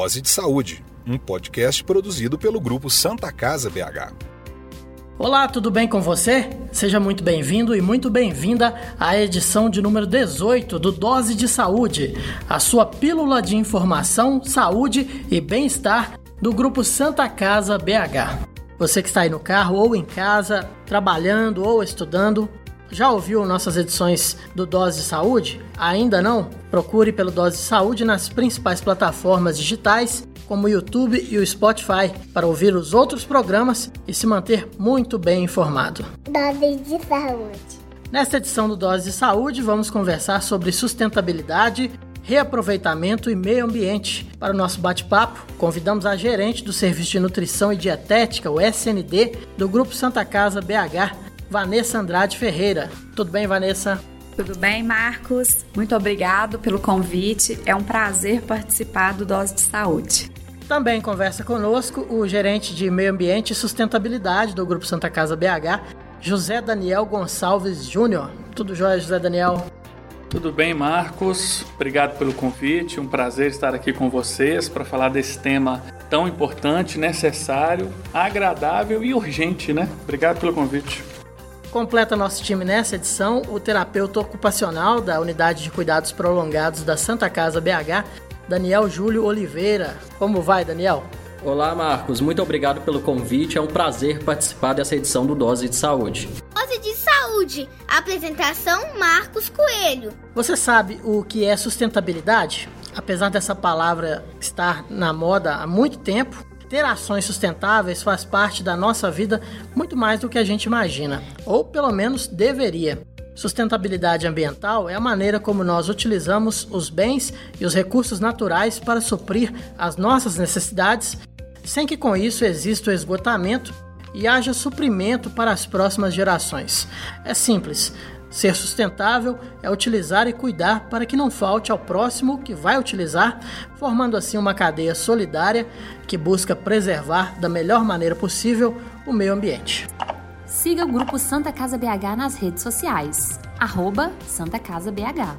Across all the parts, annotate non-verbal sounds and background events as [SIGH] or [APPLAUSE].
Dose de Saúde, um podcast produzido pelo grupo Santa Casa BH. Olá, tudo bem com você? Seja muito bem-vindo e muito bem-vinda à edição de número 18 do Dose de Saúde, a sua pílula de informação, saúde e bem-estar do grupo Santa Casa BH. Você que está aí no carro ou em casa, trabalhando ou estudando, já ouviu nossas edições do Dose de Saúde? Ainda não? Procure pelo Dose de Saúde nas principais plataformas digitais, como o YouTube e o Spotify, para ouvir os outros programas e se manter muito bem informado. Dose de Saúde. Nesta edição do Dose de Saúde, vamos conversar sobre sustentabilidade, reaproveitamento e meio ambiente. Para o nosso bate-papo, convidamos a gerente do Serviço de Nutrição e Dietética, o SND, do Grupo Santa Casa BH, Vanessa Andrade Ferreira. Tudo bem, Vanessa? Tudo bem, Marcos? Muito obrigado pelo convite. É um prazer participar do Dose de Saúde. Também conversa conosco o gerente de Meio Ambiente e Sustentabilidade do Grupo Santa Casa BH, José Daniel Gonçalves Júnior. Tudo jóia, José Daniel? Tudo bem, Marcos? Obrigado pelo convite. Um prazer estar aqui com vocês para falar desse tema tão importante, necessário, agradável e urgente, né? Obrigado pelo convite. Completa nosso time nessa edição o terapeuta ocupacional da Unidade de Cuidados Prolongados da Santa Casa BH, Daniel Júlio Oliveira. Como vai, Daniel? Olá, Marcos. Muito obrigado pelo convite. É um prazer participar dessa edição do Dose de Saúde. Dose de Saúde. Apresentação Marcos Coelho. Você sabe o que é sustentabilidade? Apesar dessa palavra estar na moda há muito tempo, ter ações sustentáveis faz parte da nossa vida muito mais do que a gente imagina, ou pelo menos deveria. Sustentabilidade ambiental é a maneira como nós utilizamos os bens e os recursos naturais para suprir as nossas necessidades, sem que com isso exista o esgotamento e haja suprimento para as próximas gerações. É simples. Ser sustentável é utilizar e cuidar para que não falte ao próximo que vai utilizar, formando assim uma cadeia solidária que busca preservar da melhor maneira possível o meio ambiente. Siga o grupo Santa Casa BH nas redes sociais. Arroba Santa Casa BH.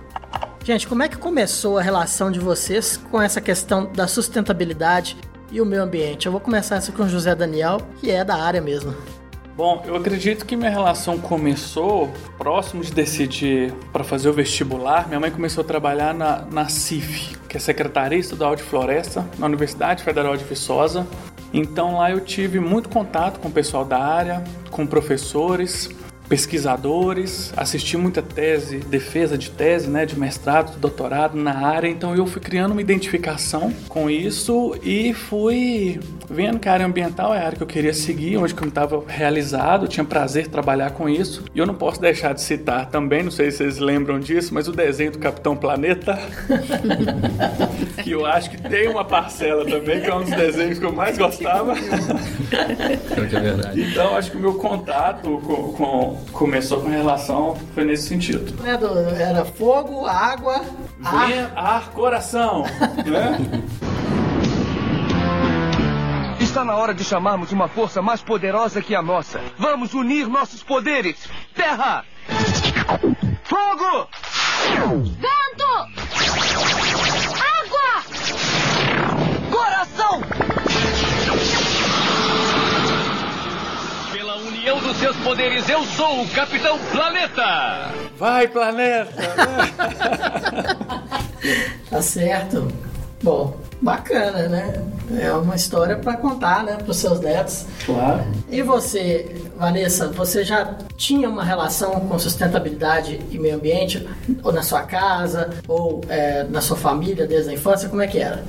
Gente, como é que começou a relação de vocês com essa questão da sustentabilidade e o meio ambiente? Eu vou começar essa com o José Daniel, que é da área mesmo. Bom, eu acredito que minha relação começou próximo de decidir para fazer o vestibular. Minha mãe começou a trabalhar na, na CIF, que é Secretaria Estadual de Floresta, na Universidade Federal de Viçosa. Então lá eu tive muito contato com o pessoal da área, com professores, pesquisadores, assisti muita tese, defesa de tese, né, de mestrado, doutorado na área, então eu fui criando uma identificação com isso e fui vendo que a área ambiental é a área que eu queria seguir, onde eu estava realizado, tinha prazer trabalhar com isso. E eu não posso deixar de citar também, não sei se vocês lembram disso, mas o desenho do Capitão Planeta, [LAUGHS] que eu acho que tem uma parcela também, que é um dos desenhos que eu mais gostava. É. Então acho que o meu contato com, com começou com relação, foi nesse sentido. Era fogo, água, ar, ar coração, né? [LAUGHS] Está na hora de chamarmos uma força mais poderosa que a nossa. Vamos unir nossos poderes. Terra! Fogo! Vento! Água! Coração! Pela união dos seus poderes, eu sou o Capitão Planeta! Vai, planeta! [LAUGHS] Tá certo. Bom, bacana, né? É uma história para contar, né, para os seus netos. Claro. E você, Vanessa, você já tinha uma relação com sustentabilidade e meio ambiente, ou na sua casa, ou é, na sua família desde a infância? Como é que era?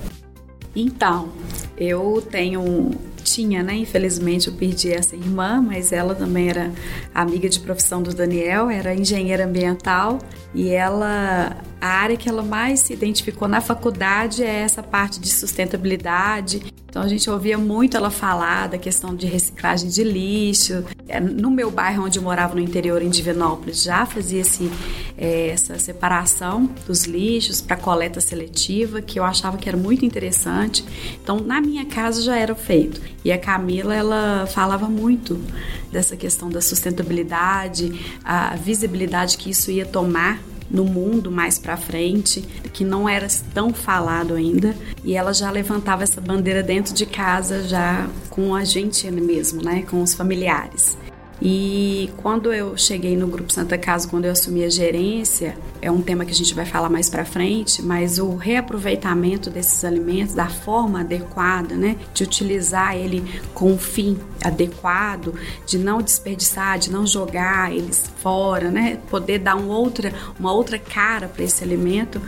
Então, eu tenho tinha, né? Infelizmente eu perdi essa irmã, mas ela também era amiga de profissão do Daniel, era engenheira ambiental e ela a área que ela mais se identificou na faculdade é essa parte de sustentabilidade. Então a gente ouvia muito ela falar da questão de reciclagem de lixo. É, no meu bairro onde eu morava no interior em Divinópolis já fazia esse, é, essa separação dos lixos para coleta seletiva, que eu achava que era muito interessante. Então na minha casa já era feito. E a Camila ela falava muito dessa questão da sustentabilidade, a visibilidade que isso ia tomar no mundo mais para frente, que não era tão falado ainda, e ela já levantava essa bandeira dentro de casa já com a gente mesmo, né, com os familiares. E quando eu cheguei no Grupo Santa Casa, quando eu assumi a gerência, é um tema que a gente vai falar mais para frente, mas o reaproveitamento desses alimentos da forma adequada, né, de utilizar ele com um fim adequado, de não desperdiçar, de não jogar eles fora, né, poder dar um outra, uma outra cara para esse alimento,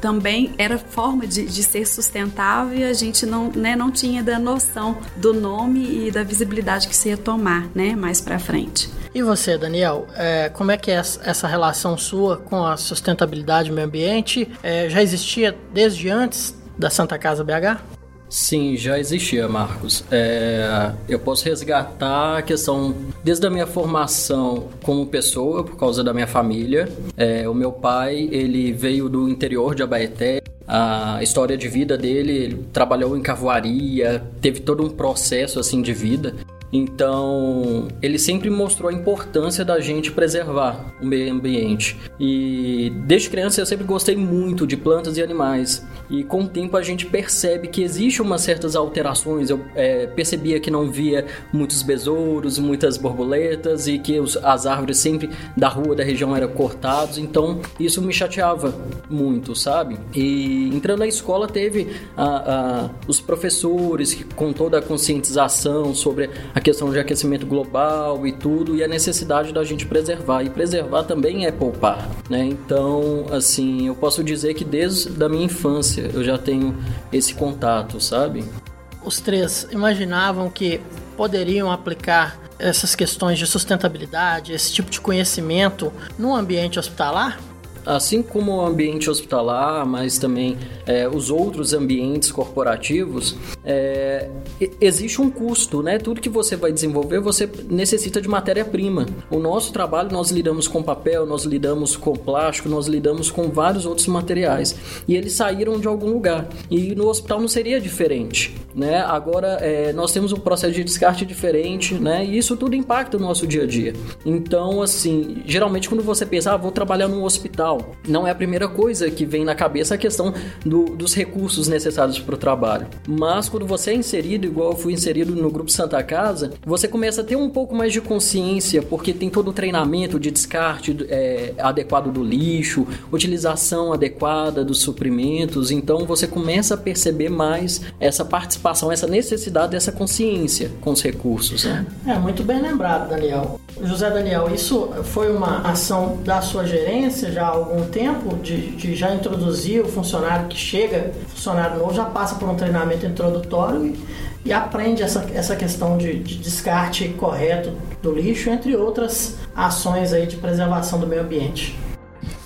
também era forma de, de, ser sustentável e a gente não, né, não tinha da noção do nome e da visibilidade que se ia tomar, né, mais para frente. E você, Daniel, é, como é que é essa relação sua com a sustentabilidade e meio ambiente? É, já existia desde antes da Santa Casa BH? Sim, já existia, Marcos. É, eu posso resgatar a questão desde a minha formação como pessoa, por causa da minha família. É, o meu pai, ele veio do interior de Abaeté. A história de vida dele, ele trabalhou em carvoaria, teve todo um processo assim de vida. Então, ele sempre mostrou a importância da gente preservar o meio ambiente. E desde criança eu sempre gostei muito de plantas e animais. E com o tempo a gente percebe que existe umas certas alterações. Eu é, percebia que não via muitos besouros, muitas borboletas e que os, as árvores sempre da rua, da região eram cortados. Então, isso me chateava muito, sabe? E entrando na escola teve a, a, os professores que, com toda a conscientização sobre a questão de aquecimento global e tudo, e a necessidade da gente preservar. E preservar também é poupar, né? Então, assim, eu posso dizer que desde a minha infância eu já tenho esse contato, sabe? Os três imaginavam que poderiam aplicar essas questões de sustentabilidade, esse tipo de conhecimento no ambiente hospitalar? Assim como o ambiente hospitalar, mas também é, os outros ambientes corporativos, é, existe um custo, né? Tudo que você vai desenvolver, você necessita de matéria-prima. O nosso trabalho, nós lidamos com papel, nós lidamos com plástico, nós lidamos com vários outros materiais. E eles saíram de algum lugar. E no hospital não seria diferente, né? Agora, é, nós temos um processo de descarte diferente, né? E isso tudo impacta o nosso dia a dia. Então, assim, geralmente quando você pensa, ah, vou trabalhar num hospital, não é a primeira coisa que vem na cabeça a questão do, dos recursos necessários para o trabalho. Mas quando você é inserido, igual eu fui inserido no Grupo Santa Casa, você começa a ter um pouco mais de consciência, porque tem todo o treinamento de descarte é, adequado do lixo, utilização adequada dos suprimentos, então você começa a perceber mais essa participação, essa necessidade dessa consciência com os recursos. Né? É, muito bem lembrado, Daniel. José Daniel, isso foi uma ação da sua gerência já algum tempo de, de, já introduzir o funcionário que chega, funcionário novo, já passa por um treinamento introdutório e, e aprende essa, essa questão de, de, descarte correto do lixo, entre outras ações aí de preservação do meio ambiente.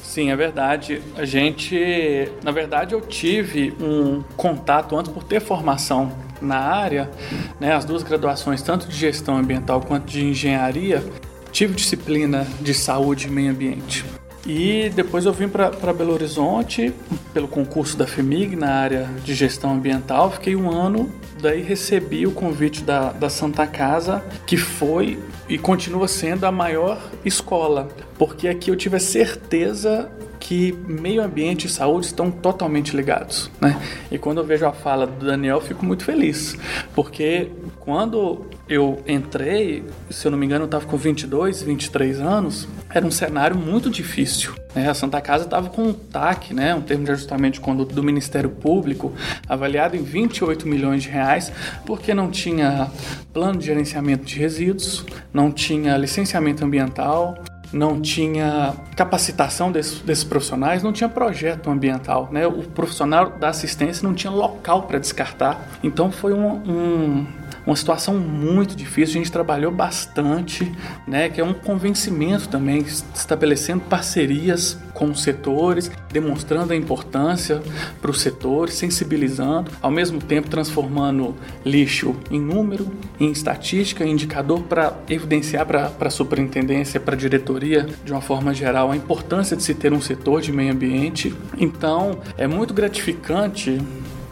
Sim, é verdade. A gente, na verdade, eu tive um contato antes por ter formação na área, né, as duas graduações, tanto de gestão ambiental quanto de engenharia, tive disciplina de saúde e meio ambiente. E depois eu vim para Belo Horizonte pelo concurso da FEMIG na área de gestão ambiental. Fiquei um ano, daí recebi o convite da, da Santa Casa, que foi e continua sendo a maior escola, porque aqui eu tive a certeza que meio ambiente e saúde estão totalmente ligados, né? E quando eu vejo a fala do Daniel, fico muito feliz, porque quando eu entrei, se eu não me engano, eu estava com 22, 23 anos, era um cenário muito difícil. Né? A Santa Casa estava com um TAC, né? um termo de ajustamento de conduta do Ministério Público, avaliado em 28 milhões de reais, porque não tinha plano de gerenciamento de resíduos, não tinha licenciamento ambiental, não tinha capacitação desses, desses, profissionais, não tinha projeto ambiental, né? O profissional da assistência não tinha local para descartar. Então foi um, um uma situação muito difícil. A gente trabalhou bastante, né? Que é um convencimento também, estabelecendo parcerias com os setores, demonstrando a importância para os setores, sensibilizando, ao mesmo tempo transformando lixo em número, em estatística, em indicador para evidenciar para a superintendência, para a diretoria, de uma forma geral, a importância de se ter um setor de meio ambiente. Então, é muito gratificante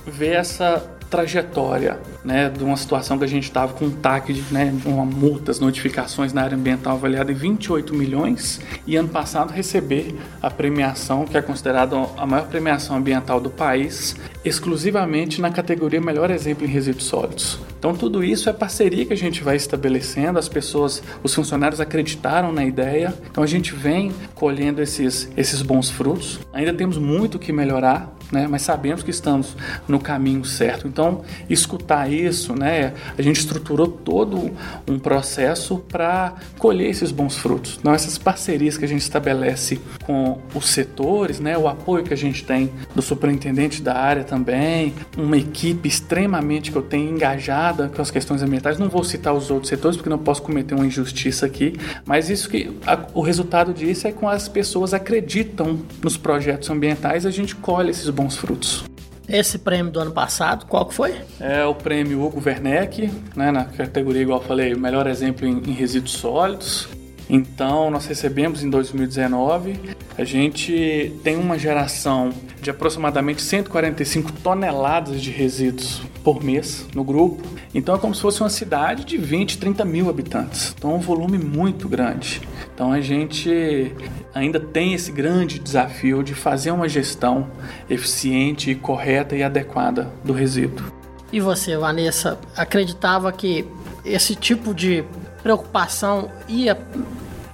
ver essa trajetória, né, de uma situação que a gente estava com um TAC, né, uma multas, notificações na área ambiental avaliada em 28 milhões e ano passado receber a premiação que é considerada a maior premiação ambiental do país, exclusivamente na categoria Melhor Exemplo em Resíduos Sólidos. Então tudo isso é parceria que a gente vai estabelecendo, as pessoas, os funcionários acreditaram na ideia, então a gente vem colhendo esses, esses bons frutos. Ainda temos muito que melhorar, né? mas sabemos que estamos no caminho certo. Então, escutar isso, né? a gente estruturou todo um processo para colher esses bons frutos. Então, essas parcerias que a gente estabelece com os setores, né? o apoio que a gente tem do superintendente da área também, uma equipe extremamente que eu tenho engajada com as questões ambientais. Não vou citar os outros setores porque não posso cometer uma injustiça aqui, mas isso que a, o resultado disso é com as pessoas acreditam nos projetos ambientais, a gente colhe esses bons bons frutos. Esse prêmio do ano passado, qual que foi? É o prêmio Hugo Werneck, né, na categoria, igual eu falei, o melhor exemplo em, em resíduos sólidos. Então, nós recebemos em 2019, a gente tem uma geração de aproximadamente 145 toneladas de resíduos por mês no grupo. Então, é como se fosse uma cidade de 20, 30 mil habitantes. Então, é um volume muito grande. Então, a gente ainda tem esse grande desafio de fazer uma gestão eficiente, correta e adequada do resíduo. E você, Vanessa, acreditava que esse tipo de preocupação ia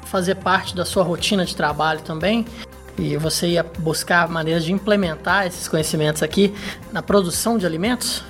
fazer parte da sua rotina de trabalho também? E você ia buscar maneiras de implementar esses conhecimentos aqui na produção de alimentos?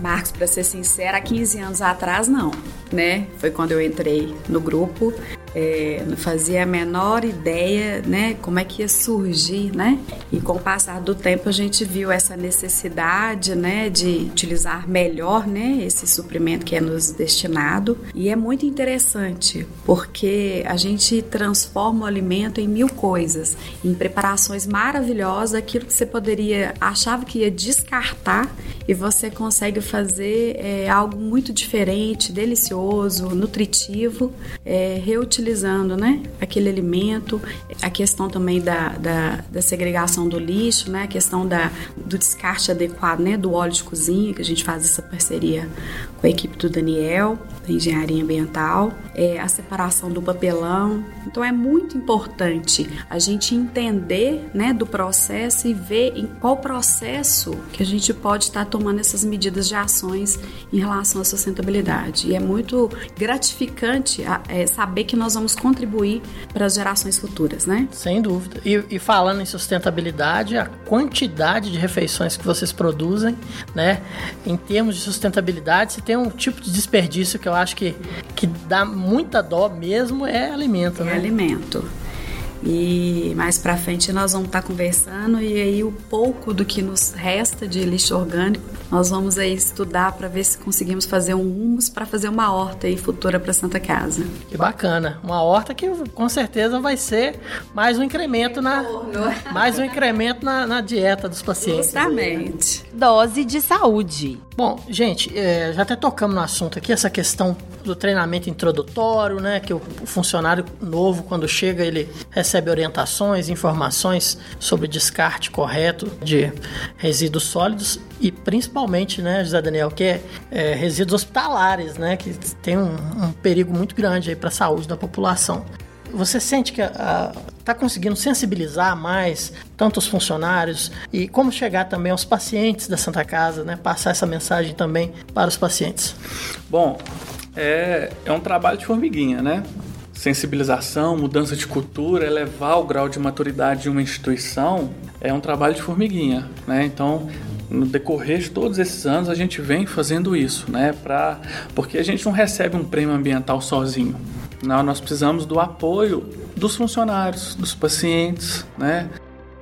Marcos, para ser sincera, há 15 anos atrás não, né? Foi quando eu entrei no grupo é, não fazia a menor ideia, né, como é que ia surgir, né? E com o passar do tempo a gente viu essa necessidade, né, de utilizar melhor, né, esse suprimento que é nos destinado. E é muito interessante porque a gente transforma o alimento em mil coisas, em preparações maravilhosas, aquilo que você poderia achava que ia descartar e você consegue fazer é, algo muito diferente, delicioso, nutritivo, é, reutilizando utilizando né, aquele alimento, a questão também da, da, da, segregação do lixo, né, a questão da, do descarte adequado né, do óleo de cozinha, que a gente faz essa parceria com a equipe do Daniel, da engenharia ambiental, é, a separação do papelão. Então é muito importante a gente entender né, do processo e ver em qual processo que a gente pode estar tomando essas medidas de ações em relação à sustentabilidade. E é muito gratificante é, saber que nós vamos contribuir para as gerações futuras, né? Sem dúvida. E, e, falando em sustentabilidade, a quantidade de refeições que vocês produzem, né? Em termos de sustentabilidade, se tem um tipo de desperdício que eu acho que, que dá muita dó mesmo, é alimento, é né? É alimento. E mais para frente nós vamos estar tá conversando e aí o pouco do que nos resta de lixo orgânico nós vamos aí estudar para ver se conseguimos fazer um humus para fazer uma horta aí futura para Santa Casa. Que bacana, uma horta que com certeza vai ser mais um incremento na [LAUGHS] mais um incremento na, na dieta dos pacientes. Justamente. Dose de saúde. Bom, gente, é, já até tocamos no assunto aqui, essa questão do treinamento introdutório, né? Que o funcionário novo, quando chega, ele recebe orientações, informações sobre descarte correto de resíduos sólidos e principalmente, né, José Daniel, que é, é resíduos hospitalares, né? Que tem um, um perigo muito grande aí para a saúde da população. Você sente que está conseguindo sensibilizar mais tanto os funcionários e como chegar também aos pacientes da Santa Casa, né? Passar essa mensagem também para os pacientes. Bom, é, é um trabalho de formiguinha, né? Sensibilização, mudança de cultura, elevar o grau de maturidade de uma instituição é um trabalho de formiguinha, né? Então, no decorrer de todos esses anos a gente vem fazendo isso, né? Pra, porque a gente não recebe um prêmio ambiental sozinho. Não, nós precisamos do apoio dos funcionários, dos pacientes, né?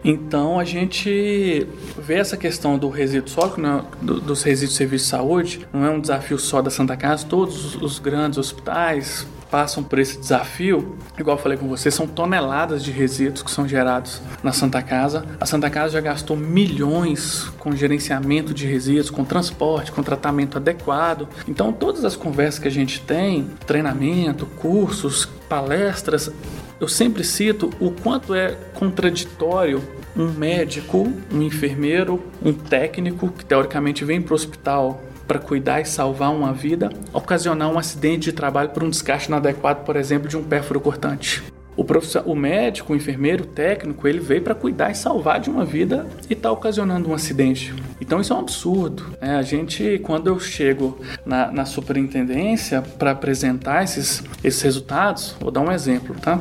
Então a gente vê essa questão do resíduo sólido, né, dos resíduos de serviço de saúde, não é um desafio só da Santa Casa, todos os grandes hospitais passam por esse desafio, igual eu falei com você, são toneladas de resíduos que são gerados na Santa Casa. A Santa Casa já gastou milhões com gerenciamento de resíduos, com transporte, com tratamento adequado. Então, todas as conversas que a gente tem, treinamento, cursos, palestras, eu sempre cito o quanto é contraditório um médico, um enfermeiro, um técnico que teoricamente vem para o hospital para cuidar e salvar uma vida, ocasionar um acidente de trabalho por um descarte inadequado, por exemplo, de um pérfuro cortante. O, o médico, o enfermeiro, o técnico, ele veio para cuidar e salvar de uma vida e está ocasionando um acidente. Então isso é um absurdo. Né? A gente, quando eu chego na, na superintendência para apresentar esses, esses resultados, vou dar um exemplo, tá?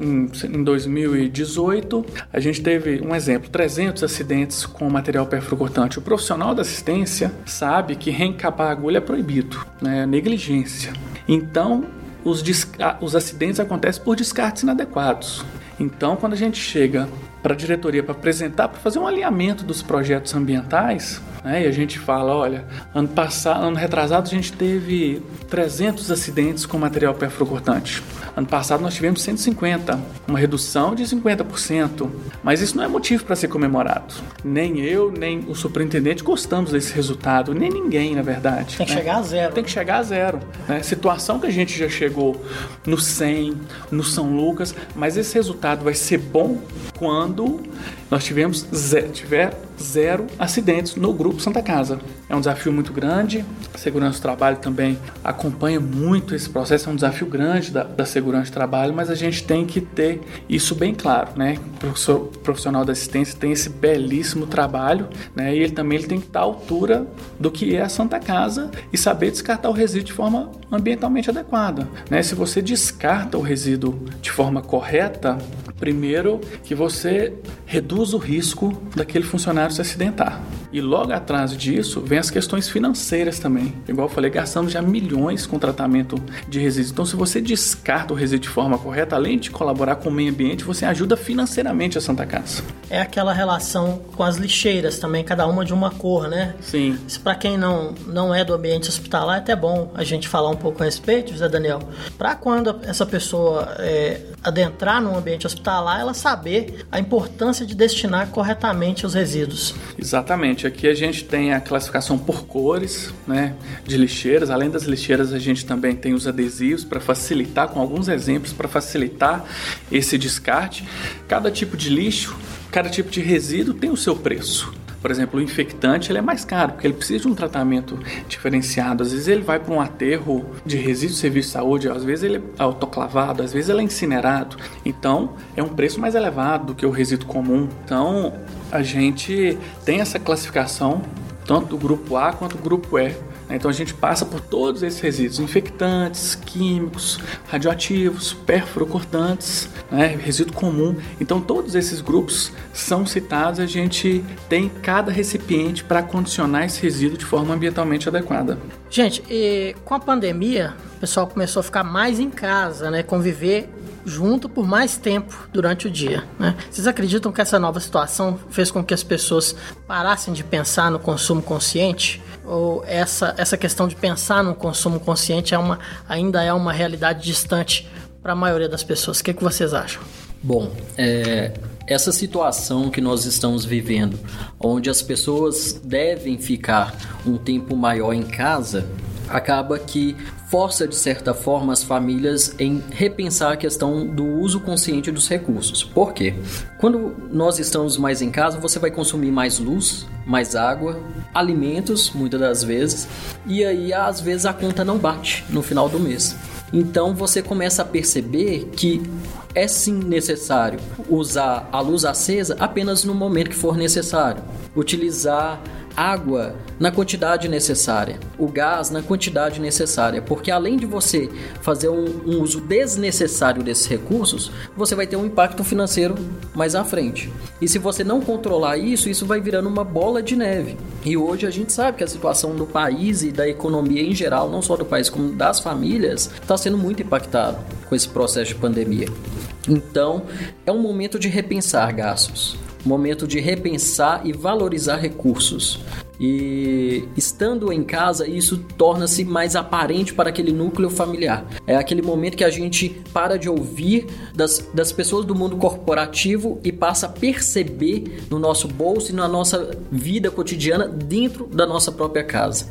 Em 2018, a gente teve um exemplo, 300 acidentes com material perfluorcortante. O profissional da assistência sabe que reencapar a agulha é proibido, né? negligência. Então, os, os acidentes acontecem por descartes inadequados. Então, quando a gente chega para a diretoria para apresentar, para fazer um alinhamento dos projetos ambientais, né, e a gente fala, olha, ano passado, ano retrasado a gente teve 300 acidentes com material perfluorcortante. Ano passado nós tivemos 150, uma redução de 50%. Mas isso não é motivo para ser comemorado. Nem eu, nem o superintendente gostamos desse resultado, nem ninguém, na verdade. Tem que né? chegar a zero. Tem que chegar a zero. Né? Situação que a gente já chegou no 100, no São Lucas, mas esse resultado vai ser bom quando nós tivemos zero, tiver zero acidentes no Grupo Santa Casa. É um desafio muito grande, a segurança do trabalho também acompanha muito esse processo, é um desafio grande da, da segurança do trabalho, mas a gente tem que ter isso bem claro, né? O profissional da assistência tem esse belíssimo trabalho, né? E ele também ele tem que estar à altura do que é a Santa Casa e saber descartar o resíduo de forma ambientalmente adequada, né? Se você descarta o resíduo de forma correta, primeiro que você reduz o risco daquele funcionário se acidentar. E logo atrás disso vem as questões financeiras também. Igual eu falei, gastamos já milhões com tratamento de resíduos. Então, se você descarta o resíduo de forma correta, além de colaborar com o meio ambiente, você ajuda financeiramente a Santa Casa. É aquela relação com as lixeiras também, cada uma de uma cor, né? Sim. Para quem não, não é do ambiente hospitalar, é até bom a gente falar um pouco a respeito, José Daniel. Para quando essa pessoa é, adentrar no ambiente hospitalar, ela saber a importância de destinar corretamente os resíduos. Exatamente. Aqui a gente tem a classificação por cores, né, de lixeiras. Além das lixeiras, a gente também tem os adesivos para facilitar, com alguns exemplos para facilitar esse descarte. Cada tipo de lixo, cada tipo de resíduo tem o seu preço. Por exemplo, o infectante ele é mais caro, porque ele precisa de um tratamento diferenciado. Às vezes ele vai para um aterro de resíduo de serviço de saúde, às vezes ele é autoclavado, às vezes ele é incinerado. Então, é um preço mais elevado do que o resíduo comum. Então, a gente tem essa classificação tanto do grupo A quanto do grupo E né? Então a gente passa por todos esses resíduos infectantes, químicos, radioativos, perfluorocortantes, né? resíduo comum. Então todos esses grupos são citados. A gente tem cada recipiente para condicionar esse resíduo de forma ambientalmente adequada. Gente, com a pandemia, o pessoal começou a ficar mais em casa, né? Conviver junto por mais tempo durante o dia. Né? Vocês acreditam que essa nova situação fez com que as pessoas parassem de pensar no consumo consciente? ou essa, essa questão de pensar no consumo consciente é uma, ainda é uma realidade distante para a maioria das pessoas. O que, que vocês acham? Bom, é, essa situação que nós estamos vivendo, onde as pessoas devem ficar um tempo maior em casa, acaba que força de certa forma as famílias em repensar a questão do uso consciente dos recursos. Por quê? Quando nós estamos mais em casa, você vai consumir mais luz, mais água, alimentos, muitas das vezes, e aí às vezes a conta não bate no final do mês. Então você começa a perceber que é sim necessário usar a luz acesa apenas no momento que for necessário. Utilizar água na quantidade necessária, o gás na quantidade necessária, porque além de você fazer um, um, uso desnecessário desses recursos, você vai ter um impacto financeiro mais à frente. E se você não controlar isso, isso vai virando uma bola de neve. E hoje a gente sabe que a situação do país e da economia em geral, não só do país como das famílias, está sendo muito impactado com esse processo de pandemia. Então, é um momento de repensar gastos momento de repensar e valorizar recursos. E estando em casa, isso torna-se mais aparente para aquele núcleo familiar. É aquele momento que a gente para de ouvir das, das pessoas do mundo corporativo e passa a perceber no nosso bolso e na nossa vida cotidiana dentro da nossa própria casa.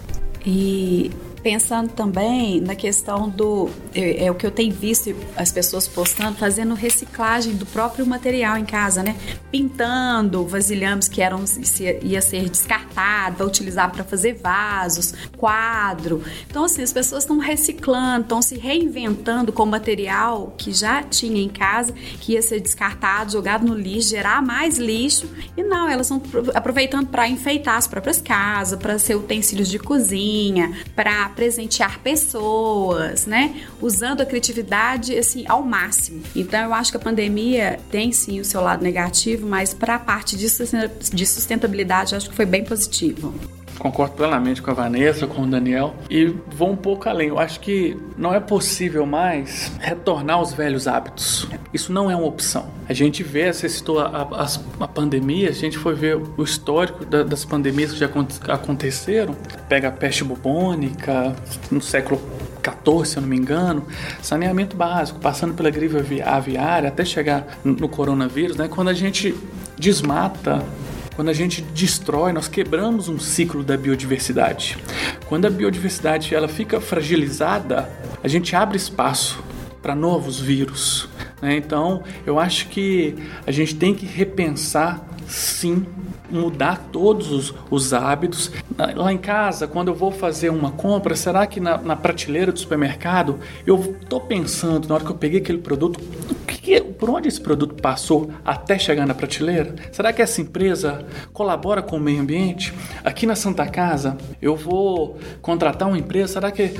E pensando também na questão do. É, é, o que eu tenho visto as pessoas postando, fazendo reciclagem do próprio material em casa, né? Pintando vasilhames que eram ia ser descartado, para utilizar para fazer vasos, quadro. Então, assim, as pessoas estão reciclando, estão se reinventando com material que já tinha em casa, que ia ser descartado, jogado no lixo, gerar mais lixo. E não, elas estão aproveitando para enfeitar as próprias casas, para ser utensílios de cozinha, para presentear pessoas, né? Usando a criatividade assim ao máximo. Então eu acho que a pandemia tem sim o seu lado negativo, mas para a parte de sustentabilidade acho que foi bem positivo concordo plenamente com a Vanessa, com o Daniel e vou um pouco além. Eu acho que não é possível mais retornar aos velhos hábitos. Isso não é uma opção. A gente vê, você citou a, a, a pandemia, a gente foi ver o histórico da, das pandemias que já aconteceram. Pega a peste bubônica no século 14, se eu não me engano, saneamento básico, passando pela gripe aviária até chegar no coronavírus, né? Quando a gente desmata quando a gente destrói, nós quebramos um ciclo da biodiversidade. Quando a biodiversidade ela fica fragilizada, a gente abre espaço para novos vírus. Né? Então, eu acho que a gente tem que repensar, sim, mudar todos os, os, hábitos. Lá em casa, quando eu vou fazer uma compra, será que na, na prateleira do supermercado eu estou pensando, na hora que eu peguei aquele produto, que, por onde esse produto passou até chegar na prateleira? Será que essa empresa colabora com o meio ambiente? Aqui na Santa Casa, eu vou contratar uma empresa, será que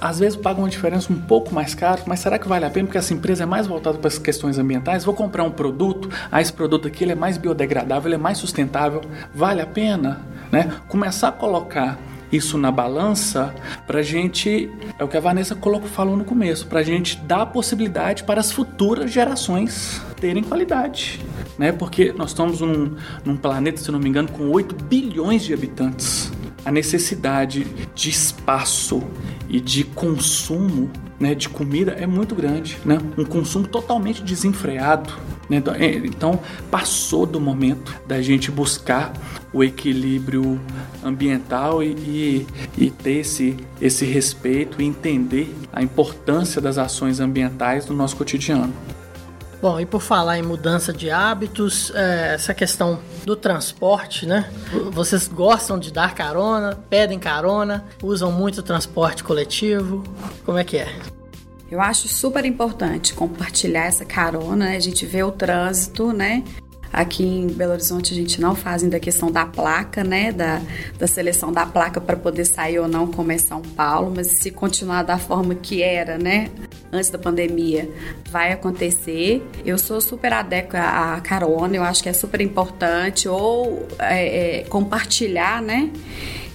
às vezes paga uma diferença um pouco mais caro, mas será que vale a pena porque essa empresa é mais voltada para as questões ambientais? Vou comprar um produto, ah, esse produto aqui ele é mais biodegradável, ele é mais sustentável, vale a pena? Né? Começar a colocar isso na balança para gente, é o que a Vanessa colocou, falou no começo, para gente dar possibilidade para as futuras gerações terem qualidade. Né? Porque nós estamos num, num planeta, se não me engano, com 8 bilhões de habitantes. A necessidade de espaço e de consumo né, de comida é muito grande, né? Um consumo totalmente desenfreado. Né? Então, é, então, passou do momento da gente buscar o equilíbrio ambiental e, e, e, ter esse, esse respeito e entender a importância das ações ambientais no nosso cotidiano. Bom, e por falar em mudança de hábitos, é, essa questão do transporte, né? Vocês gostam de dar carona, pedem carona, usam muito transporte coletivo? Como é que é? Eu acho super importante compartilhar essa carona, né? A gente vê o trânsito, né? Aqui em Belo Horizonte a gente não faz ainda a questão da placa, né? Da, da seleção da placa para poder sair ou não como é São Paulo, mas se continuar da forma que era, né? Antes da pandemia, vai acontecer. Eu sou super adequa à carona, eu acho que é super importante, ou é, é, compartilhar, né?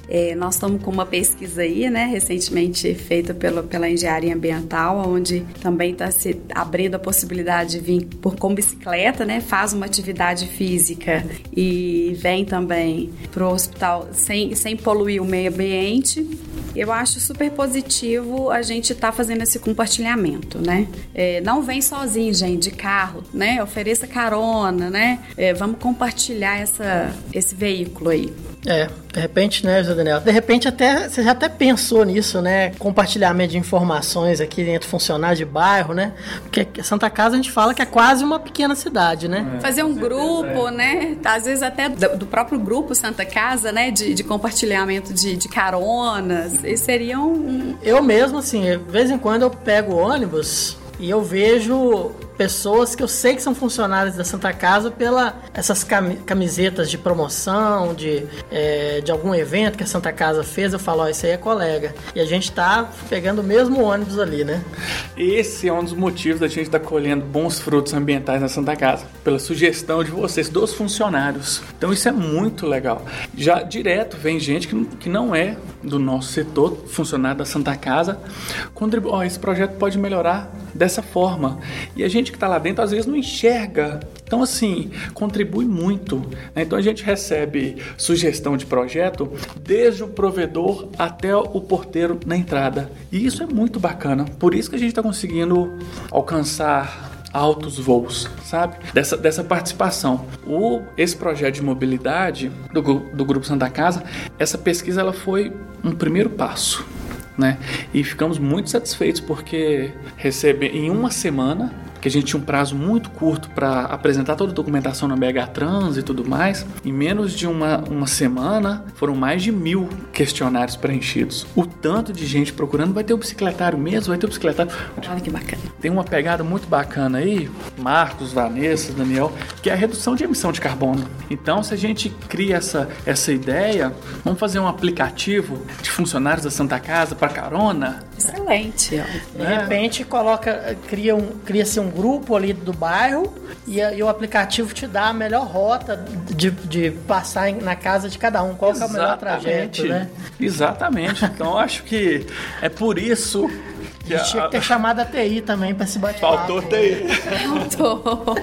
É, nós estamos com uma pesquisa aí, né, recentemente feita pela, pela engenharia ambiental, onde também está se abrindo a possibilidade de vir por, com bicicleta, né, faz uma atividade física e vem também para o hospital sem, sem poluir o meio ambiente. Eu acho super positivo a gente estar tá fazendo esse compartilhamento, né? É, não vem sozinho, gente, de carro, né? Ofereça carona, né? É, vamos compartilhar essa, esse veículo aí. É, de repente, né, José Daniel? De repente até você já até pensou nisso, né? Compartilhamento de informações aqui entre funcionários de bairro, né? Porque Santa Casa a gente fala que é quase uma pequena cidade, né? É, Fazer um grupo, é. né? Às vezes até do, próprio grupo Santa Casa, né? De, de compartilhamento de, de caronas. E seria um. Eu mesmo, assim, de vez em quando eu pego ônibus e eu vejo pessoas que eu sei que são funcionários da Santa Casa pela essas camisetas de promoção, de, é, de algum evento que a Santa Casa fez, eu falo, ó, esse aí é colega. E a gente tá pegando o mesmo ônibus ali, né? Esse é um dos motivos da gente estar tá colhendo bons frutos ambientais na Santa Casa, pela sugestão de vocês, dos funcionários. Então isso é muito legal. Já direto vem gente que, que não é do nosso setor, funcionário da Santa Casa, contribui, ó, esse projeto pode melhorar dessa forma. E a gente gente que está lá dentro às vezes não enxerga. Então, assim, contribui muito. Né? Então, a gente recebe sugestão de projeto desde o provedor até o porteiro na entrada. E isso é muito bacana. Por isso que a gente está conseguindo alcançar altos voos, sabe? Dessa, dessa participação. O, esse projeto de mobilidade do, do Grupo Santa Casa, essa pesquisa ela foi um primeiro passo né? E ficamos muito satisfeitos porque receber em uma semana que a gente tinha um prazo muito curto para apresentar toda a documentação na BH Trans e tudo mais. Em menos de uma, uma semana, foram mais de mil questionários preenchidos. O tanto de gente procurando, vai ter o bicicletário mesmo, vai ter o bicicletário. Olha que bacana. Tem uma pegada muito bacana aí, Marcos, Vanessa, Daniel, que é a redução de emissão de carbono. Então, se a gente cria essa, essa ideia, vamos fazer um aplicativo de funcionários da Santa Casa para carona. Excelente. De repente coloca, cria um, cria-se um grupo ali do bairro e, e o aplicativo te dá a melhor rota de, de passar em- na casa de cada um. Qual que é o melhor trajeto, né? Exatamente. Então, acho que é por isso que A gente tinha que ter chamado a TI também para esse bate-papo. Faltou TI. Tô.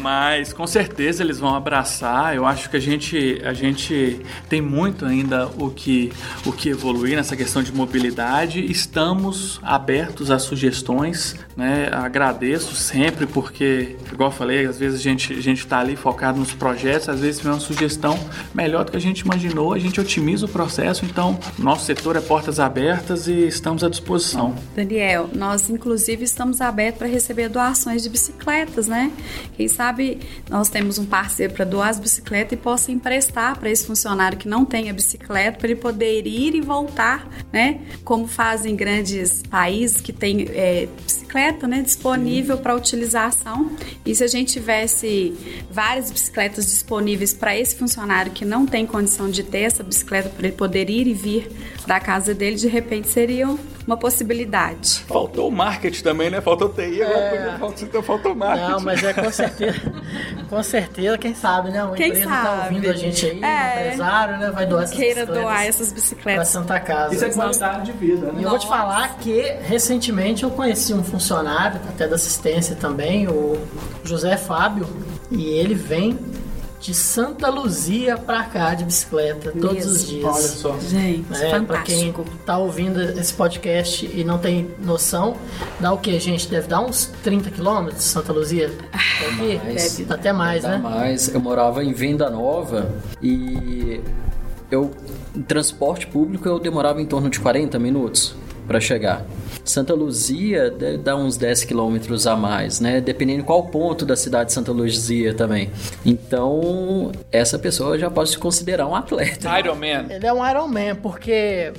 Mas com certeza eles vão abraçar. Eu acho que a gente, a gente tem muito ainda o que, o que evoluir nessa questão de mobilidade. Estamos abertos a sugestões. Né? Agradeço sempre, porque, igual eu falei, às vezes a gente a está ali focado nos projetos, às vezes vem uma sugestão melhor do que a gente imaginou, a gente otimiza o processo. Então, nosso setor é portas abertas e estamos à disposição. Daniel, nós inclusive estamos abertos para receber doações de bicicletas, né? Quem sabe nós temos um parceiro para doar as bicicletas e possa emprestar para esse funcionário que não tenha bicicleta para ele poder ir e voltar, né? Como fazem grandes países que têm é, bicicleta, né? Disponível para utilização. E se a gente tivesse várias bicicletas disponíveis para esse funcionário que não tem condição de ter essa bicicleta para ele poder ir e vir da casa dele, de repente seria uma possibilidade. Faltou o marketing também, né? Faltou TI, agora faltou, então faltou marketing. Não, mas é com certeza, com certeza, quem sabe, né? Uma Quem empresa tá sabe? ouvindo a gente aí, É. empresário, né? Vai doar essas Queira bicicletas doar essas pra bicicletas. Santa Casa. Isso é qualidade de vida, E né? eu vou te falar que recentemente eu conheci um funcionário, até da assistência também, o José Fábio, e ele vem de Santa Luzia pra cá de bicicleta todos os dias. Olha só. Gente, É, pra quem tá ouvindo esse podcast e não tem noção, dá o que, gente? Deve dar uns 30 quilômetros de Santa Luzia? Deve, mais. deve, até mais, né? mais. Eu morava em Venda Nova e eu em transporte público eu demorava em torno de 40 minutos para chegar. Santa Luzia dar uns 10 quilômetros a mais, né? Dependendo qual ponto da cidade de Santa Luzia também. Então, essa pessoa já pode se considerar um atleta. [LAUGHS] Iron Man. Ele é um Iron Man, porque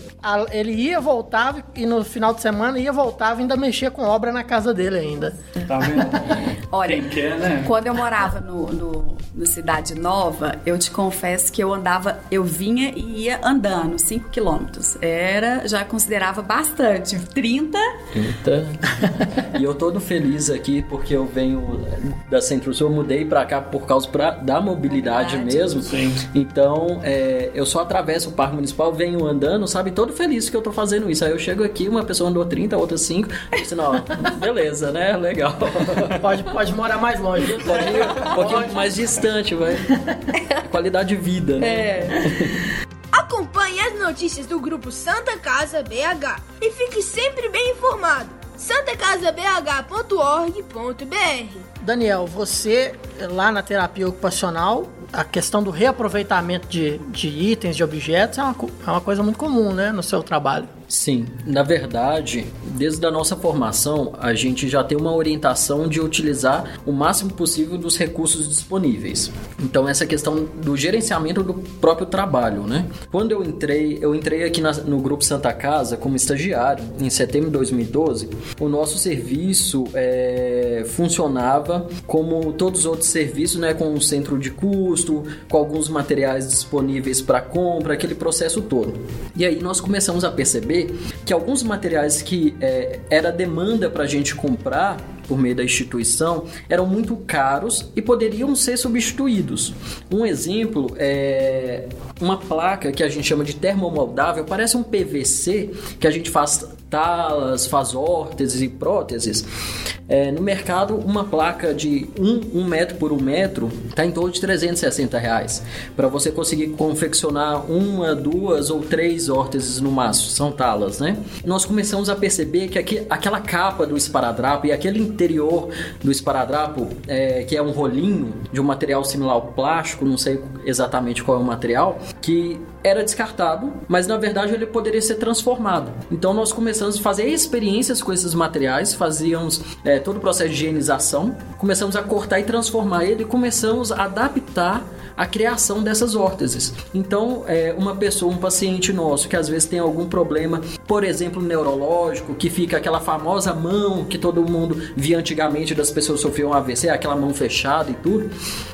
ele ia, voltava e no final de semana ia, voltava e ainda mexia com obra na casa dele ainda. Tá vendo? [LAUGHS] Olha, Quem quer, né? quando eu morava no, no, no Cidade Nova, eu te confesso que eu andava, eu vinha e ia andando 5 quilômetros. Era, já considerava bastante. 30, Eita. [LAUGHS] e eu todo feliz aqui porque eu venho da Centro-Sul, eu mudei pra cá por causa pra, da mobilidade Mobilidade. mesmo. Sim. Então, é, eu só atravesso o Parque Municipal, venho andando, sabe, todo feliz que eu tô fazendo isso. Aí eu chego aqui, uma pessoa andou 30, outra 5, eu disse, não, beleza, né, legal. [LAUGHS] Pode, pode morar mais longe. Pode ir um pouquinho mais distante, vai. [LAUGHS] Qualidade de vida, né? Acompanhe as notícias do grupo Santa Casa BH e fique sempre bem informado. santacasabh.org.br Daniel, você lá na terapia ocupacional, a questão do reaproveitamento de, de itens, de objetos, é uma, é uma coisa muito comum, né, no seu trabalho. Sim, na verdade, desde a nossa formação, a gente já tem uma orientação de utilizar o máximo possível dos recursos disponíveis. Então, essa questão do gerenciamento do próprio trabalho, né? Quando eu entrei, eu entrei aqui na- no Grupo Santa Casa como estagiário em setembro de 2012. O nosso serviço é, funcionava como todos os outros serviços, né? Com um centro de custo, com alguns materiais disponíveis para compra, aquele processo todo. E aí nós começamos a perceber que alguns materiais que é, era demanda para a gente comprar por meio da instituição eram muito caros e poderiam ser substituídos. Um exemplo é uma placa que a gente chama de termomoldável, parece um PVC que a gente faz talas, faz órteses e próteses. É, no mercado, uma placa de 1 um, um metro por 1 um metro está em torno de 360 reais. Para você conseguir confeccionar uma, duas ou três órteses no máximo, são talas, né? Nós começamos a perceber que aqui, aquela capa do esparadrapo e aquele interior do esparadrapo, é, que é um rolinho de um material similar ao plástico, não sei exatamente qual é o material, que era descartado, mas na verdade ele poderia ser transformado. Então nós começamos a fazer experiências com esses materiais, fazíamos é, todo o processo de higienização, começamos a cortar e transformar ele começamos a adaptar a criação dessas órteses. Então, é, uma pessoa, um paciente nosso que às vezes tem algum problema, por exemplo, neurológico, que fica aquela famosa mão que todo mundo via antigamente das pessoas sofriam AVC, aquela mão fechada e tudo,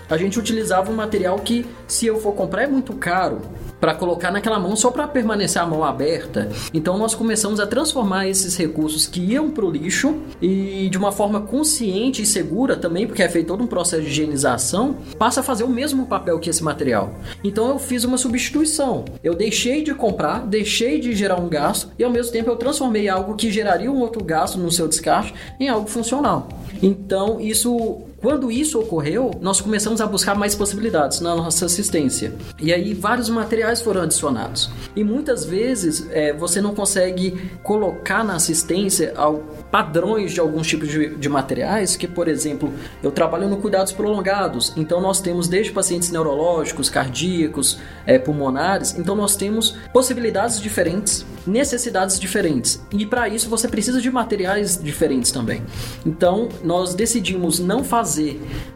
a gente utilizava um material que, se eu for comprar, é muito caro para colocar naquela mão só para permanecer a mão aberta. Então nós começamos a transformar esses recursos que iam para o lixo e de uma forma consciente e segura também, porque é feito todo um processo de higienização, passa a fazer o mesmo papel que esse material. Então eu fiz uma substituição. Eu deixei de comprar, deixei de gerar um gasto e ao mesmo tempo eu transformei algo que geraria um outro gasto no seu descarte em algo funcional. Então isso quando isso ocorreu, nós começamos a buscar mais possibilidades na nossa assistência. E aí vários materiais foram adicionados. E muitas vezes é, você não consegue colocar na assistência ao padrões de alguns tipos de, de, materiais, que, por exemplo, eu trabalho no cuidados prolongados, então nós temos desde pacientes neurológicos, cardíacos, é, pulmonares, então nós temos possibilidades diferentes, necessidades diferentes, e para isso você precisa de materiais diferentes também. Então nós decidimos não fazer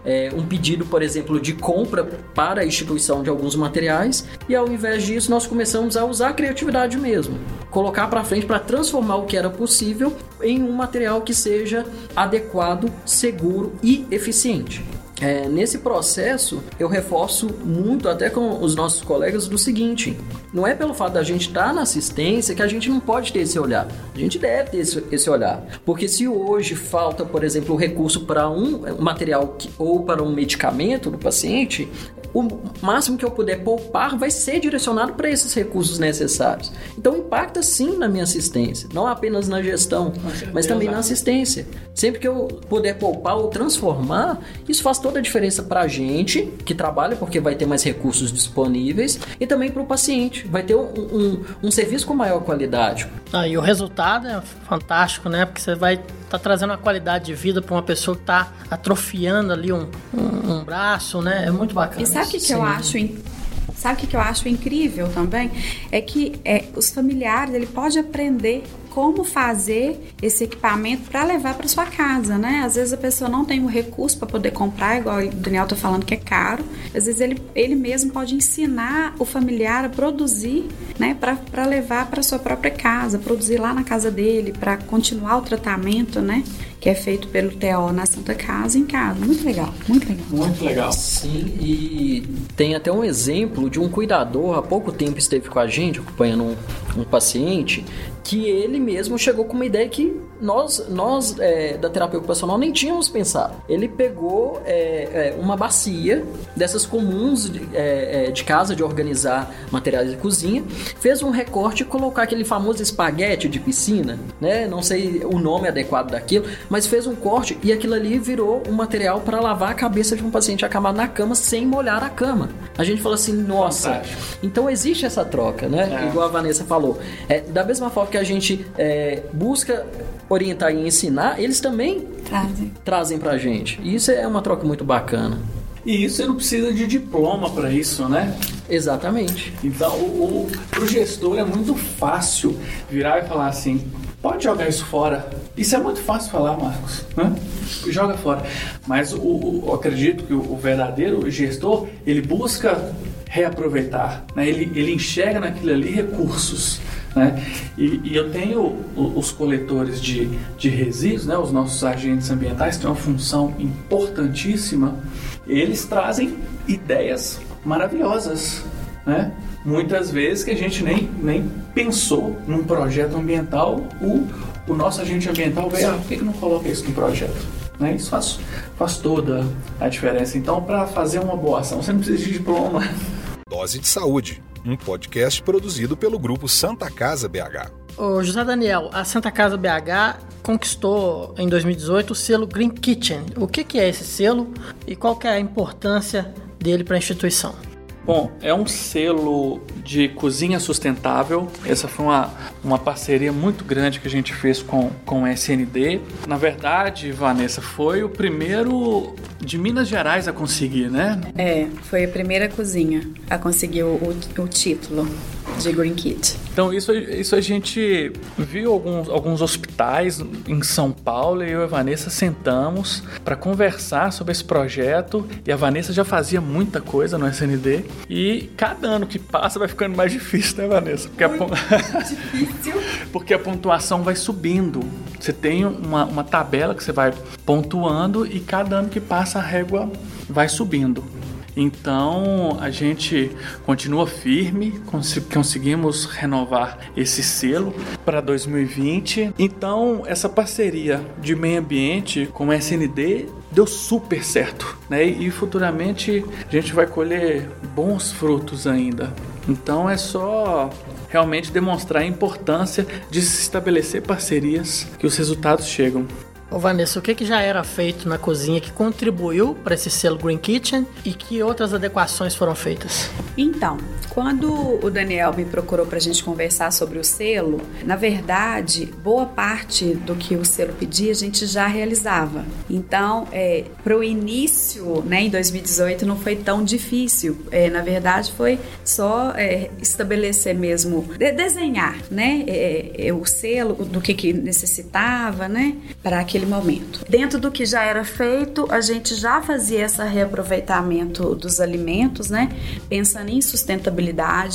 é, um pedido, por exemplo, de compra para a instituição de alguns materiais, e ao invés disso nós começamos a usar a criatividade mesmo, colocar para frente para transformar o que era possível em um material que seja adequado, seguro e eficiente. É, nesse processo, eu reforço muito até com os nossos colegas do seguinte: não é pelo fato da gente estar tá na assistência que a gente não pode ter esse olhar. A gente deve ter esse, esse olhar. Porque se hoje falta, por exemplo, o recurso para um material que, ou para um medicamento do paciente, o máximo que eu puder poupar vai ser direcionado para esses recursos necessários. Então impacta sim na minha assistência, não apenas na gestão, mas também na assistência. Sempre que eu puder poupar ou transformar, isso faz toda a diferença para a gente que trabalha, porque vai ter mais recursos disponíveis, e também para o paciente, vai ter um, um, um, serviço com maior qualidade. Ah, e o resultado é fantástico, né? Porque você vai tá trazendo uma qualidade de vida para uma pessoa que está atrofiando ali um, um, um, braço, né? É muito bacana. E sabe o que, que eu acho Sabe o que, que eu acho incrível também? É que é, os familiares, ele pode aprender como fazer esse equipamento para levar para sua casa, né? Às vezes a pessoa não tem o recurso para poder comprar, igual o Daniel está falando que é caro. Às vezes ele, ele mesmo pode ensinar o familiar a produzir, né? Para levar para sua própria casa, produzir lá na casa dele, para continuar o tratamento, né? Que é feito pelo TO na Santa Casa em casa. Muito legal, muito legal. Muito legal. Sim, e tem até um exemplo de um cuidador, há pouco tempo esteve com a gente, acompanhando um, um paciente, que ele mesmo chegou com uma ideia que nós, nós é, da terapia ocupacional nem tínhamos pensado. Ele pegou é, é, uma bacia dessas comuns de, é, é, de, casa de organizar materiais de cozinha, fez um recorte e colocou aquele famoso espaguete de piscina, né? Não sei o nome adequado daquilo, mas fez um corte e aquilo ali virou um material para lavar a cabeça de um paciente acamado na cama sem molhar a cama. A gente falou assim, nossa. Fantástico. Então existe essa troca, né? É. Igual a Vanessa falou. da mesma forma que a gente busca orientar e ensinar, eles também trazem, trazem pra gente. E isso é uma troca muito bacana. E isso você não precisa de diploma para isso, né? Exatamente. Então, o, o, gestor é muito fácil virar e falar assim: pode jogar isso fora. Isso é muito fácil falar, Marcos. Né? Joga fora. Mas o, o, eu acredito que o, o verdadeiro gestor ele busca reaproveitar. Né? Ele, ele enxerga naquilo ali recursos. [LAUGHS] Né? E, e, eu tenho os coletores de, de resíduos, né? os nossos agentes ambientais, têm uma função importantíssima. Eles trazem ideias maravilhosas. Né? Muitas vezes que a gente nem, nem pensou num projeto ambiental, o, o nosso agente ambiental veio, ah, por que, que não coloca isso no projeto? Né? Isso faz, faz toda a diferença. Então, para fazer uma boa ação, você não precisa de diploma. Dose de Saúde um podcast produzido pelo grupo Santa Casa BH. Ô, José Daniel, a Santa Casa BH conquistou em 2018 o selo Green Kitchen. O que, é esse selo e qual é a importância dele para a instituição? Bom, é um selo de cozinha sustentável. Essa foi uma, uma parceria muito grande que a gente fez com, com o SND. Na verdade, Vanessa, foi o primeiro de Minas Gerais a conseguir, né? É, foi a primeira cozinha a conseguir o, o, o título de Green Kit. Então, isso, isso a gente viu alguns, alguns hospitais em São Paulo e eu e a Vanessa sentamos para conversar sobre esse projeto. E a Vanessa já fazia muita coisa no SND. E cada ano que passa vai ficando mais difícil, né, Vanessa? Porque, a, difícil. [LAUGHS] Porque a pontuação vai subindo. Você tem uma, uma tabela que você vai pontuando e cada ano que passa a régua vai subindo. Então a gente continua firme, conseguimos renovar esse selo para 2020. Então essa parceria de meio ambiente com o SND deu super certo, né? E futuramente a gente vai colher bons frutos ainda. Então é só realmente demonstrar a importância de se estabelecer parcerias que os resultados chegam. Ô Vanessa, o que, que já era feito na cozinha que contribuiu para esse selo Green Kitchen e que outras adequações foram feitas? Então, quando o Daniel me procurou para a gente conversar sobre o selo, na verdade, boa parte do que o selo pedia a gente já realizava. Então, é, para o início, né, em 2018, não foi tão difícil. É, na verdade, foi só é, estabelecer mesmo, de, desenhar, né, é, é, o selo do que, que necessitava, né, para aquele momento. Dentro do que já era feito, a gente já fazia esse reaproveitamento dos alimentos, né, pensando em sustentabilidade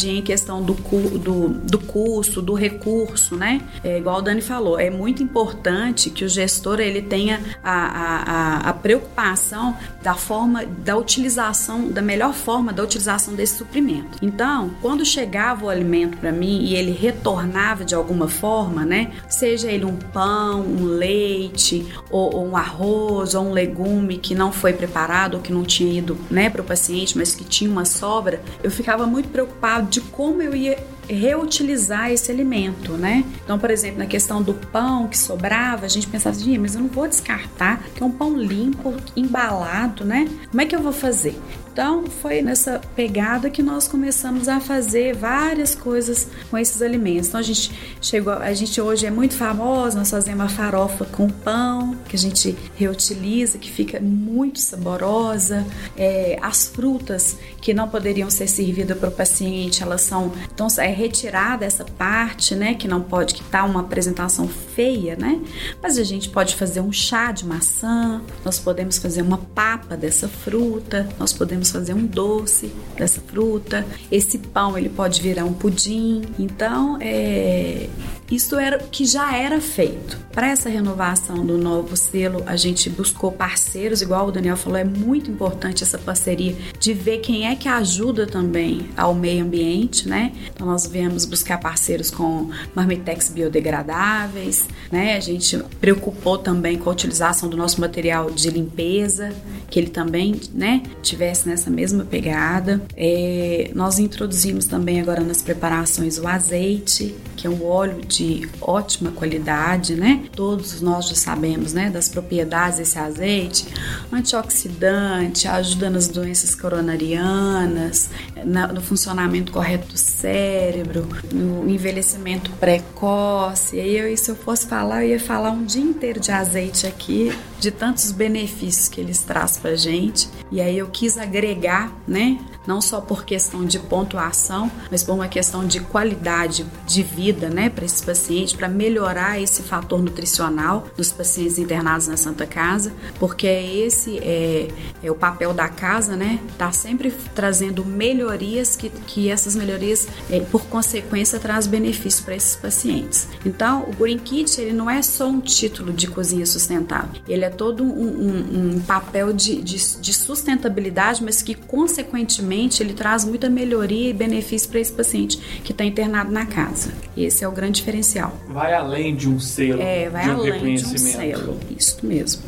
em questão do, do, do custo, do recurso, né? É, igual o Dani falou, é muito importante que o gestor ele tenha a, a, a preocupação da forma da utilização, da melhor forma da utilização desse suprimento. Então, quando chegava o alimento para mim e ele retornava de alguma forma, né? Seja ele um pão, um leite, ou, ou um arroz, ou um legume que não foi preparado, ou que não tinha ido né, para o paciente, mas que tinha uma sobra, eu ficava muito preocupado de como eu ia reutilizar esse alimento, né? Então, por exemplo, na questão do pão que sobrava, a gente pensava assim, mas eu não vou descartar, que é um pão limpo, embalado, né? Como é que eu vou fazer? Então, foi nessa pegada que nós começamos a fazer várias coisas com esses alimentos. Então, a gente chegou, a gente hoje é muito famosa, nós fazemos uma farofa com pão, que a gente reutiliza, que fica muito saborosa. É, as frutas que não poderiam ser servidas para o paciente, elas são, então é retirada essa parte, né, que não pode, que tá uma apresentação feia, né? Mas a gente pode fazer um chá de maçã, nós podemos fazer uma papa dessa fruta, nós podemos podemos fazer um doce dessa fruta. Esse pão ele pode virar um pudim. Então, é, isso era que já era feito. Para essa renovação do novo selo, a gente buscou parceiros, igual o Daniel falou, é muito importante essa parceria de ver quem é que ajuda também ao meio ambiente, né? Então nós viemos buscar parceiros com marmitex biodegradáveis, né? A gente preocupou também com a utilização do nosso material de limpeza, que ele também, né, tivesse nessa mesma pegada. É, nós introduzimos também agora nas preparações o azeite, que é um óleo de ótima qualidade, né? Todos nós já sabemos, né, das propriedades desse azeite, antioxidante, ajuda nas doenças coronarianas, na, no funcionamento correto do cérebro, no envelhecimento precoce. E eu, se eu fosse falar, eu ia falar um dia inteiro de azeite aqui, de tantos benefícios que eles traz pra gente. E aí eu quis agregar, né, não só por questão de pontuação, mas por uma questão de qualidade de vida, né, para esses pacientes, para melhorar esse fator nutricional dos pacientes internados na Santa Casa, porque esse é, é o papel da casa, né, tá sempre trazendo melhorias que, que essas melhorias, é, por consequência, traz benefícios para esses pacientes. Então, o Green Kit ele não é só um título de cozinha sustentável, ele é todo um, um, um papel de, de, de sustentabilidade, mas que consequentemente ele traz muita melhoria e benefício para esse paciente que está internado na casa. Esse é o grande diferencial. Vai além de um selo, é, vai de um além reconhecimento. De um selo. Isso mesmo.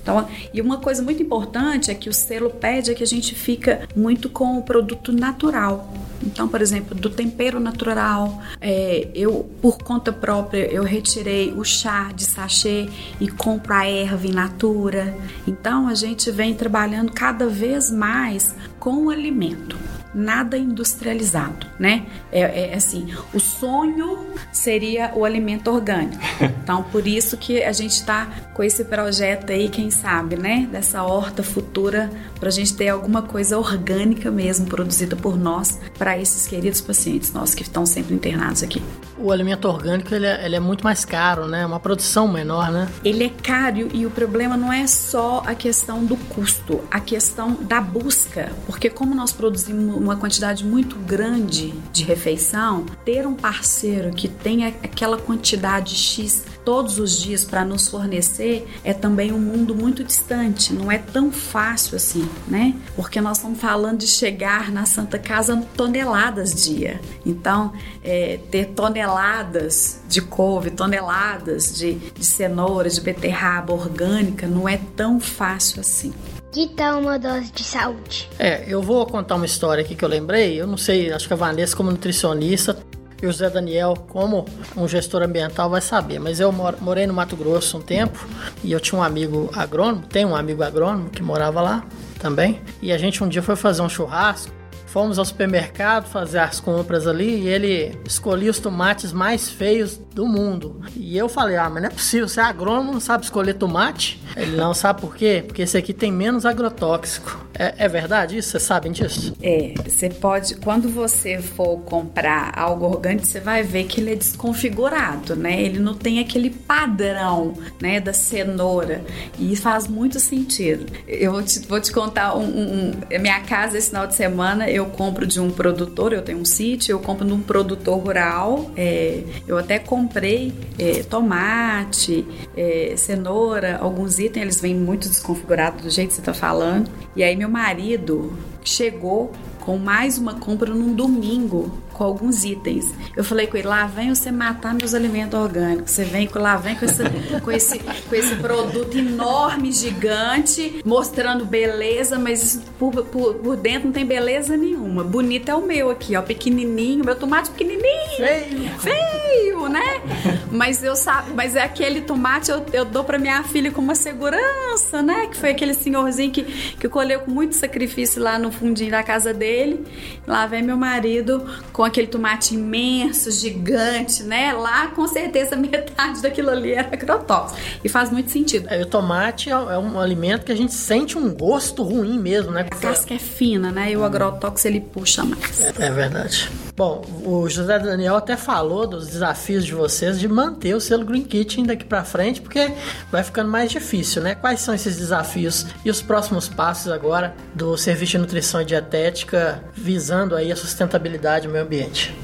Então, e uma coisa muito importante é que o selo pede é que a gente fica muito com o produto natural Então, por exemplo, do tempero natural, é, eu por conta própria eu retirei o chá de sachê e compro a erva in natura. Então, a gente vem trabalhando cada vez mais com o alimento nada industrializado, né? É, é, assim, o sonho seria o alimento orgânico. [LAUGHS] Então, por isso que a gente está com esse projeto aí, quem sabe, né? Dessa horta futura, para a gente ter alguma coisa orgânica mesmo produzida por nós para esses queridos pacientes nossos que estão sempre internados aqui. O alimento orgânico ele é, ele é muito mais caro, né? Uma produção menor, né? Ele é caro e o problema não é só a questão do custo, a questão da busca, porque como nós produzimos uma quantidade muito grande de refeição, ter um parceiro que tenha aquela quantidade X todos os dias para nos fornecer é também um mundo muito distante, não é tão fácil assim, né? Porque nós estamos falando de chegar na Santa Casa toneladas dia. Então, é, ter toneladas de couve, toneladas de, de cenoura, de beterraba orgânica não é tão fácil assim. Que tal uma dose de saúde? É, eu vou contar uma história aqui que eu lembrei. Eu não sei, acho que a Vanessa, como nutricionista, e o Zé Daniel, como um gestor ambiental, vai saber. Mas eu morei no Mato Grosso um tempo e eu tinha um amigo agrônomo, tem um amigo agrônomo que morava lá também. E a gente um dia foi fazer um churrasco Fomos ao supermercado fazer as compras ali e ele escolhia os tomates mais feios do mundo. E eu falei: Ah, mas não é possível, você é agrônomo, não sabe escolher tomate? Ele não sabe por quê? Porque esse aqui tem menos agrotóxico. É, é verdade isso? Vocês sabem disso? É, você pode, quando você for comprar algo orgânico, você vai ver que ele é desconfigurado, né? Ele não tem aquele padrão, né, da cenoura. E faz muito sentido. Eu vou te, vou te contar um, um, um minha casa esse final de semana eu compro de um produtor, eu tenho um sítio, eu compro de um produtor rural. É, eu até comprei é, tomate, é, cenoura, alguns itens, eles vêm muito desconfigurados do jeito que você está falando. E aí meu marido chegou com mais uma compra num domingo com alguns itens. Eu falei com ele, lá vem você matar meus alimentos orgânicos. Você vem com lá vem com esse, com esse, com esse produto enorme, gigante, mostrando beleza, mas por, por, por, dentro não tem beleza nenhuma. Bonito é o meu aqui, ó, pequenininho, meu tomate pequenininho. Feio. Feio, né? Mas eu sabe, mas é aquele tomate eu, eu dou para minha filha com uma segurança, né? Que foi aquele senhorzinho que, que colheu com muito sacrifício lá no fundinho da casa dele. Lá vem meu marido com aquele tomate imenso, gigante, né? Lá, com certeza, [LAUGHS] metade daquilo ali era agrotóxico. E faz muito sentido. É, o tomate é um alimento que a gente sente um gosto ruim mesmo, né? A casca é fina, né? E o agrotóxico, ele puxa mais. É, é verdade. Bom, o José Daniel até falou dos desafios de vocês de manter o selo Green Kitchen daqui para frente, porque vai ficando mais difícil, né? Quais são esses desafios e os próximos passos agora do Serviço de Nutrição e Dietética visando aí a sustentabilidade do meio ambiente?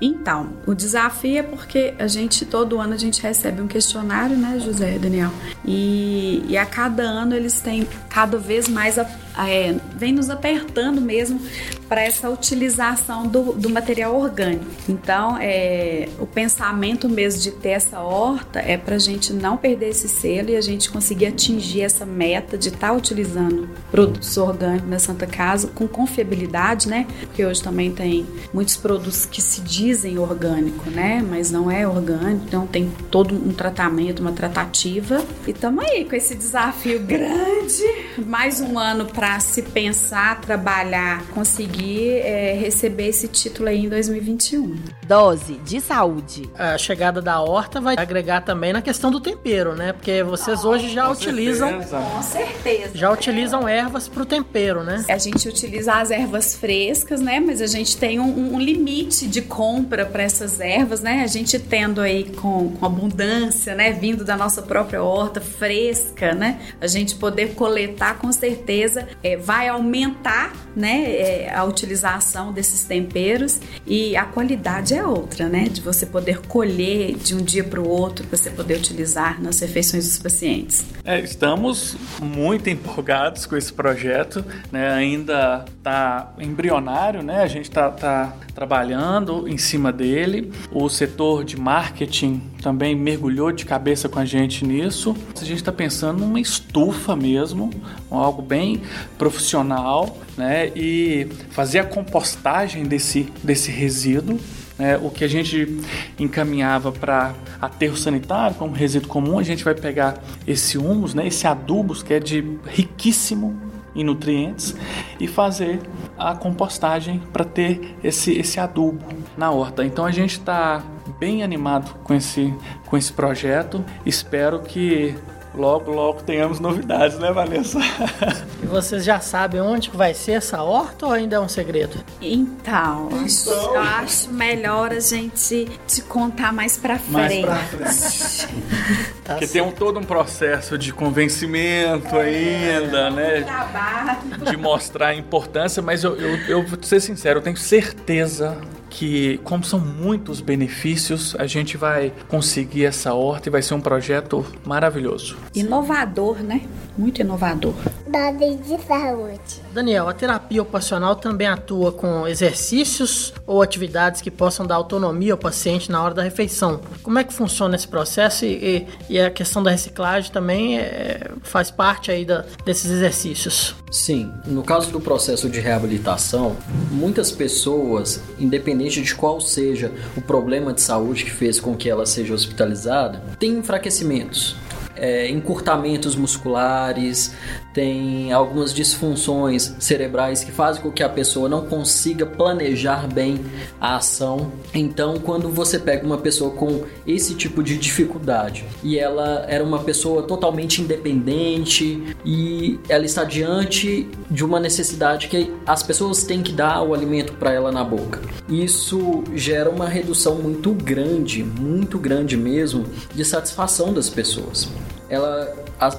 Então, o desafio é porque a gente, todo ano, a gente recebe um questionário, né, José Daniel? E, e a cada ano eles têm cada vez mais, é, vem nos apertando mesmo para essa utilização do, do, material orgânico. Então, é, o pensamento mesmo de ter essa horta é para a gente não perder esse selo e a gente conseguir atingir essa meta de estar tá utilizando produtos orgânicos na Santa Casa com confiabilidade, né? Porque hoje também tem muitos produtos que se dizem orgânico, né? Mas não é orgânico, então tem todo um tratamento, uma tratativa. E estamos aí com esse desafio grande, mais um ano para se pensar, trabalhar, conseguir conseguir é, receber esse título aí em 2021. Dose de saúde. A chegada da horta vai agregar também na questão do tempero, né? Porque vocês oh, hoje já com utilizam. Certeza. Com certeza. Já utilizam ervas para o tempero, né? A gente utiliza as ervas frescas, né? Mas a gente tem um, um limite de compra para essas ervas, né? A gente tendo aí com, com abundância, né? Vindo da nossa própria horta fresca, né? A gente poder coletar com certeza é, vai aumentar, né? É, a utilização desses temperos e a qualidade é outra, né? De você poder colher de um dia para o outro, você poder utilizar nas refeições dos pacientes. É, estamos muito empolgados com esse projeto, né? Ainda está embrionário, né? A gente está tá trabalhando em cima dele. O setor de marketing também mergulhou de cabeça com a gente nisso. A gente está pensando numa estufa mesmo, algo bem profissional, né? E fazer a compostagem desse, desse resíduo né, o que a gente encaminhava para aterro sanitário como resíduo comum, a gente vai pegar esse humus, né, esse adubos que é de riquíssimo em nutrientes e fazer a compostagem para ter esse, esse adubo na horta. Então a gente está bem animado com esse, com esse projeto. Espero que logo, logo tenhamos novidades, né, Vanessa? E vocês já sabem onde vai ser essa horta ou ainda é um segredo? Então, então... eu acho melhor a gente te contar mais pra frente. Mais pra frente. [LAUGHS] tá Porque tem um, todo um processo de convencimento ainda, né? De mostrar a importância, mas eu, eu, eu vou ser sincero, eu tenho certeza que, como são muitos benefícios, a gente vai conseguir essa horta e vai ser um projeto maravilhoso. Inovador, né? Muito inovador. Dados de saúde. Daniel, a terapia ocupacional também atua com exercícios ou atividades que possam dar autonomia ao paciente na hora da refeição. Como é que funciona esse processo e, e a questão da reciclagem também é, faz parte aí da, desses exercícios? Sim, no caso do processo de reabilitação, muitas pessoas, independente de qual seja o problema de saúde que fez com que ela seja hospitalizada, têm enfraquecimentos é, encurtamentos musculares, tem algumas disfunções cerebrais que fazem com que a pessoa não consiga planejar bem a ação. Então, quando você pega uma pessoa com esse tipo de dificuldade e ela era uma pessoa totalmente independente e ela está diante de uma necessidade que as pessoas têm que dar o alimento para ela na boca. Isso gera uma redução muito grande, muito grande mesmo, de satisfação das pessoas ela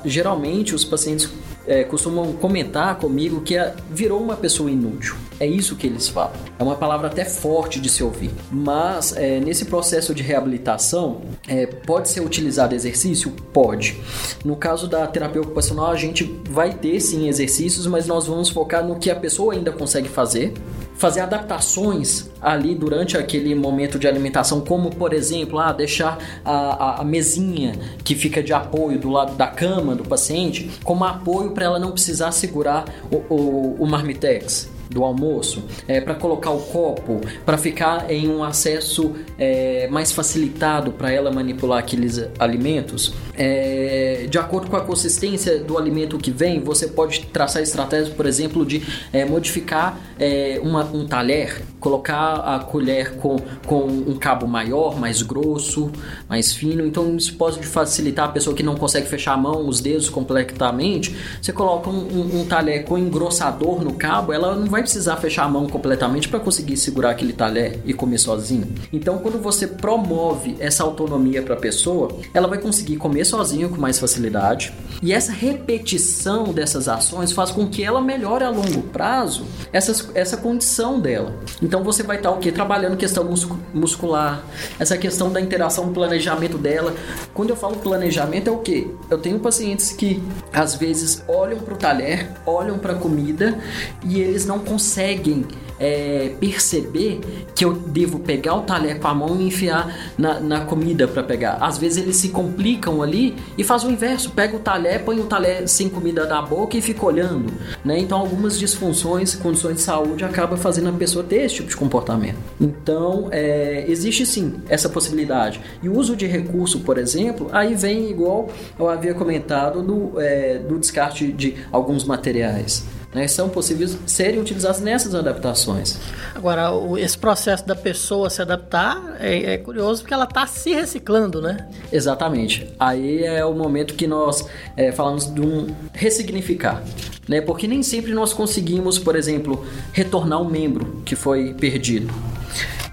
geralmente os pacientes é, costumam comentar comigo que virou uma pessoa inútil. É isso que eles falam. É uma palavra até forte de se ouvir. Mas é, nesse processo de reabilitação, é, pode ser utilizado exercício? Pode. No caso da terapia ocupacional, a gente vai ter sim exercícios, mas nós vamos focar no que a pessoa ainda consegue fazer fazer adaptações ali durante aquele momento de alimentação, como por exemplo, ah, deixar a, a, a mesinha que fica de apoio do lado da cama do paciente como apoio para ela não precisar segurar o, o, o marmitex do almoço, é, para colocar o copo, para ficar em um acesso é, mais facilitado para ela manipular aqueles alimentos. É, de acordo com a consistência do alimento que vem, você pode traçar estratégias, por exemplo, de é, modificar é, uma, um talher, colocar a colher com, com um cabo maior, mais grosso, mais fino. Então isso pode facilitar a pessoa que não consegue fechar a mão, os dedos completamente. Você coloca um, um, um talher com engrossador no cabo, ela não vai vai precisar fechar a mão completamente para conseguir segurar aquele talher e comer sozinho. Então, quando você promove essa autonomia para a pessoa, ela vai conseguir comer sozinho com mais facilidade. E essa repetição dessas ações faz com que ela melhore a longo prazo essa essa condição dela. Então, você vai estar o que trabalhando questão muscular, essa questão da interação, planejamento dela. Quando eu falo planejamento é o que? Eu tenho pacientes que às vezes olham para o talher, olham para a comida e eles não conseguem é, perceber que eu devo pegar o talher com a mão e enfiar na, na comida para pegar. Às vezes eles se complicam ali e faz o inverso, pega o talher, põe o talher sem comida na boca e fica olhando, né? Então algumas disfunções, condições de saúde acaba fazendo a pessoa ter esse tipo de comportamento. Então é, existe sim essa possibilidade. E o uso de recurso, por exemplo, aí vem igual eu havia comentado do, é, do descarte de alguns materiais né, são possíveis serem utilizados nessas adaptações. Agora, o, esse processo da pessoa se adaptar é, é curioso porque ela está se reciclando, né? Exatamente. Aí é o momento que nós é, falamos de um ressignificar. Né? Porque nem sempre nós conseguimos, por exemplo, retornar um membro que foi perdido.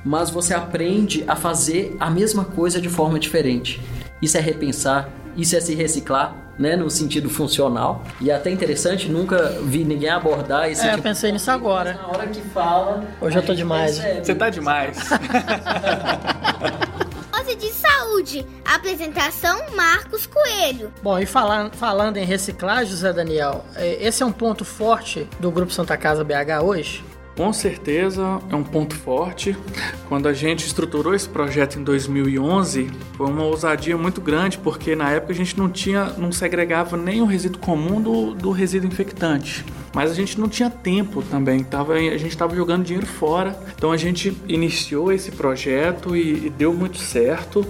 Mas você aprende a fazer a mesma coisa de forma diferente. Isso é repensar, isso é se reciclar, né, no sentido funcional. E é até interessante, nunca vi ninguém abordar esse é, tipo eu pensei nisso agora. Na hora que fala. Hoje eu tô demais. Percebe. Você tá demais. [LAUGHS] de Saúde. Apresentação Marcos Coelho. Bom, e falando, falando em reciclagem, José Daniel, é, esse é um ponto forte do Grupo Santa Casa BH hoje? Com certeza é um ponto forte. Quando a gente estruturou esse projeto em 2011, foi uma ousadia muito grande, porque na época a gente não tinha, não segregava nem o resíduo comum do, do resíduo infectante. Mas a gente não tinha tempo também, tava, a gente estava jogando dinheiro fora. Então a gente iniciou esse projeto e, e, deu muito certo,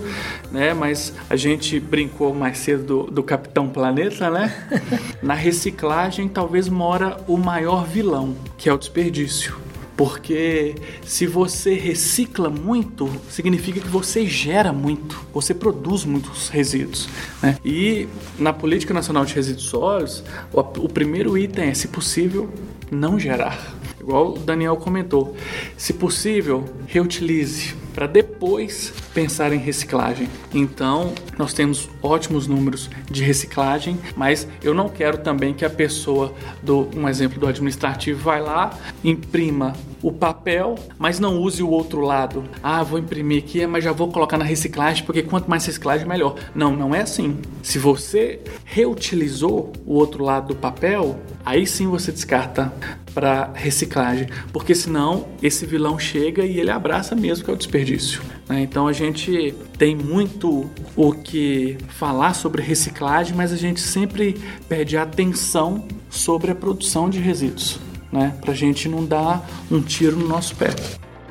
né? Mas a gente brincou mais cedo do, do Capitão Planeta, né? [LAUGHS] Na reciclagem talvez mora o maior vilão, que é o desperdício. Porque se você recicla muito, significa que você gera muito, você produz muitos resíduos. Né? E na Política Nacional de Resíduos Sólidos, o, o primeiro item é, se possível, não gerar. Igual o Daniel comentou, se possível, reutilize para depois pensar em reciclagem. Então, nós temos ótimos números de reciclagem, mas eu não quero também que a pessoa do um exemplo do administrativo vai lá, imprima o papel, mas não use o outro lado. Ah, vou imprimir aqui, mas já vou colocar na reciclagem, porque quanto mais reciclagem, melhor. Não, não é assim. Se você reutilizou o outro lado do papel, aí sim você descarta para reciclagem, porque senão esse vilão chega e ele abraça mesmo que é o desperdício. Né? Então a gente tem muito o que falar sobre reciclagem, mas a gente sempre pede atenção sobre a produção de resíduos, né? para a gente não dar um tiro no nosso pé.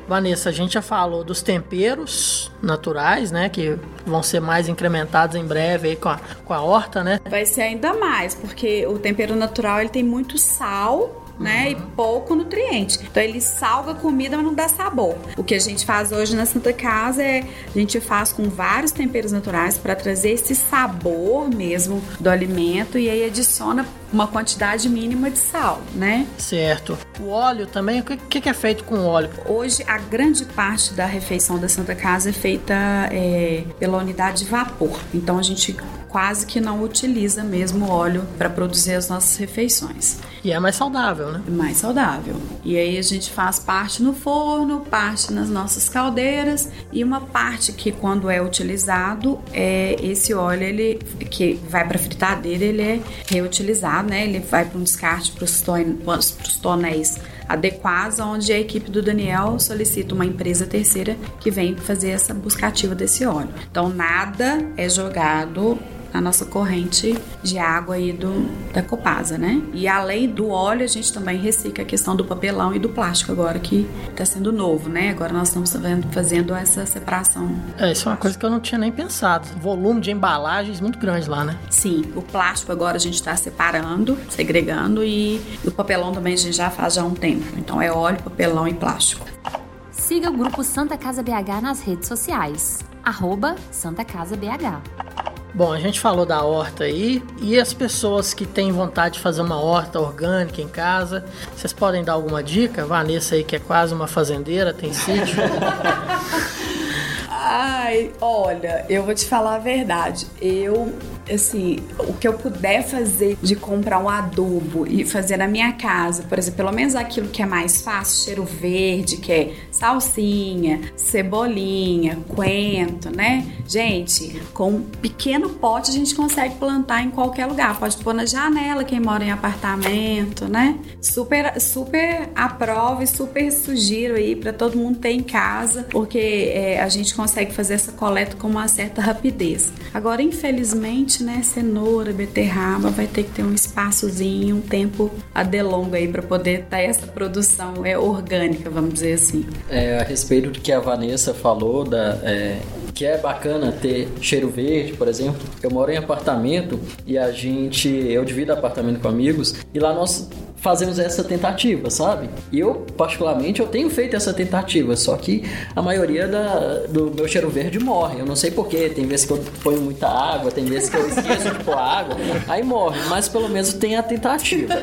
Vanessa, a gente já falou dos temperos naturais, né? Que vão ser mais incrementados em breve aí com a, com a horta, né? Vai ser ainda mais, porque o tempero natural ele tem muito sal né? E pouco nutriente. Então ele salga a comida, mas não dá sabor. O que a gente faz hoje na Santa Casa é a gente faz com vários temperos naturais para trazer esse sabor mesmo do alimento e aí adiciona uma quantidade mínima de sal, né? Certo. O óleo também, o que, que é feito com óleo? Hoje, a grande parte da refeição da Santa Casa é feita é, pela unidade de vapor. Então, a gente quase que não utiliza mesmo óleo para produzir as nossas refeições. E é mais saudável, né? Mais saudável. E aí a gente faz parte no forno, parte nas nossas caldeiras e uma parte que quando é utilizado é esse óleo ele que vai para fritadeira ele é reutilizado, né? Ele vai para um descarte para os tonéis adequados, onde a equipe do Daniel solicita uma empresa terceira que vem fazer essa busca ativa desse óleo. Então nada é jogado a nossa corrente de água aí do, da Copasa, né? E além do óleo, a gente também recicla a questão do papelão e do plástico agora, que está sendo novo, né? Agora nós estamos fazendo essa separação. É, isso é uma coisa que eu não tinha nem pensado. Volume de embalagens muito grande lá, né? Sim, o plástico agora a gente está separando, segregando e o papelão também a gente já faz já há um tempo. Então é óleo, papelão e plástico. Siga o grupo Santa Casa BH nas redes sociais. Arroba Santa Casa BH. Bom, a gente falou da horta aí e as pessoas que têm vontade de fazer uma horta orgânica em casa, vocês podem dar alguma dica? Vanessa aí que é quase uma fazendeira, tem sítio. [LAUGHS] Ai, olha, eu vou te falar a verdade. Eu assim, o que eu puder fazer de comprar um adubo e fazer na minha casa, por exemplo, pelo menos aquilo que é mais fácil, cheiro verde, que é salsinha, cebolinha, coentro, né? Gente, com um pequeno pote a gente consegue plantar em qualquer lugar. Pode pôr na janela quem mora em apartamento, né? Super, super aprova e super sugiro aí para todo mundo ter em casa, porque é, a gente consegue fazer essa coleta com uma certa rapidez. Agora, infelizmente, né? Cenoura, beterraba, vai ter que ter um espaçozinho, um tempo adelongo aí para poder ter essa produção é orgânica, vamos dizer assim. É, a respeito do que a Vanessa falou, da, é, que é bacana ter cheiro verde, por exemplo. Eu moro em apartamento e a gente, eu divido apartamento com amigos e lá nós fazemos essa tentativa, sabe? E eu, particularmente, eu tenho feito essa tentativa, só que a maioria da, do meu cheiro verde morre. Eu não sei porquê, tem vezes que eu ponho muita água, tem vezes que eu esqueço de pôr água, aí morre, mas pelo menos tem a tentativa.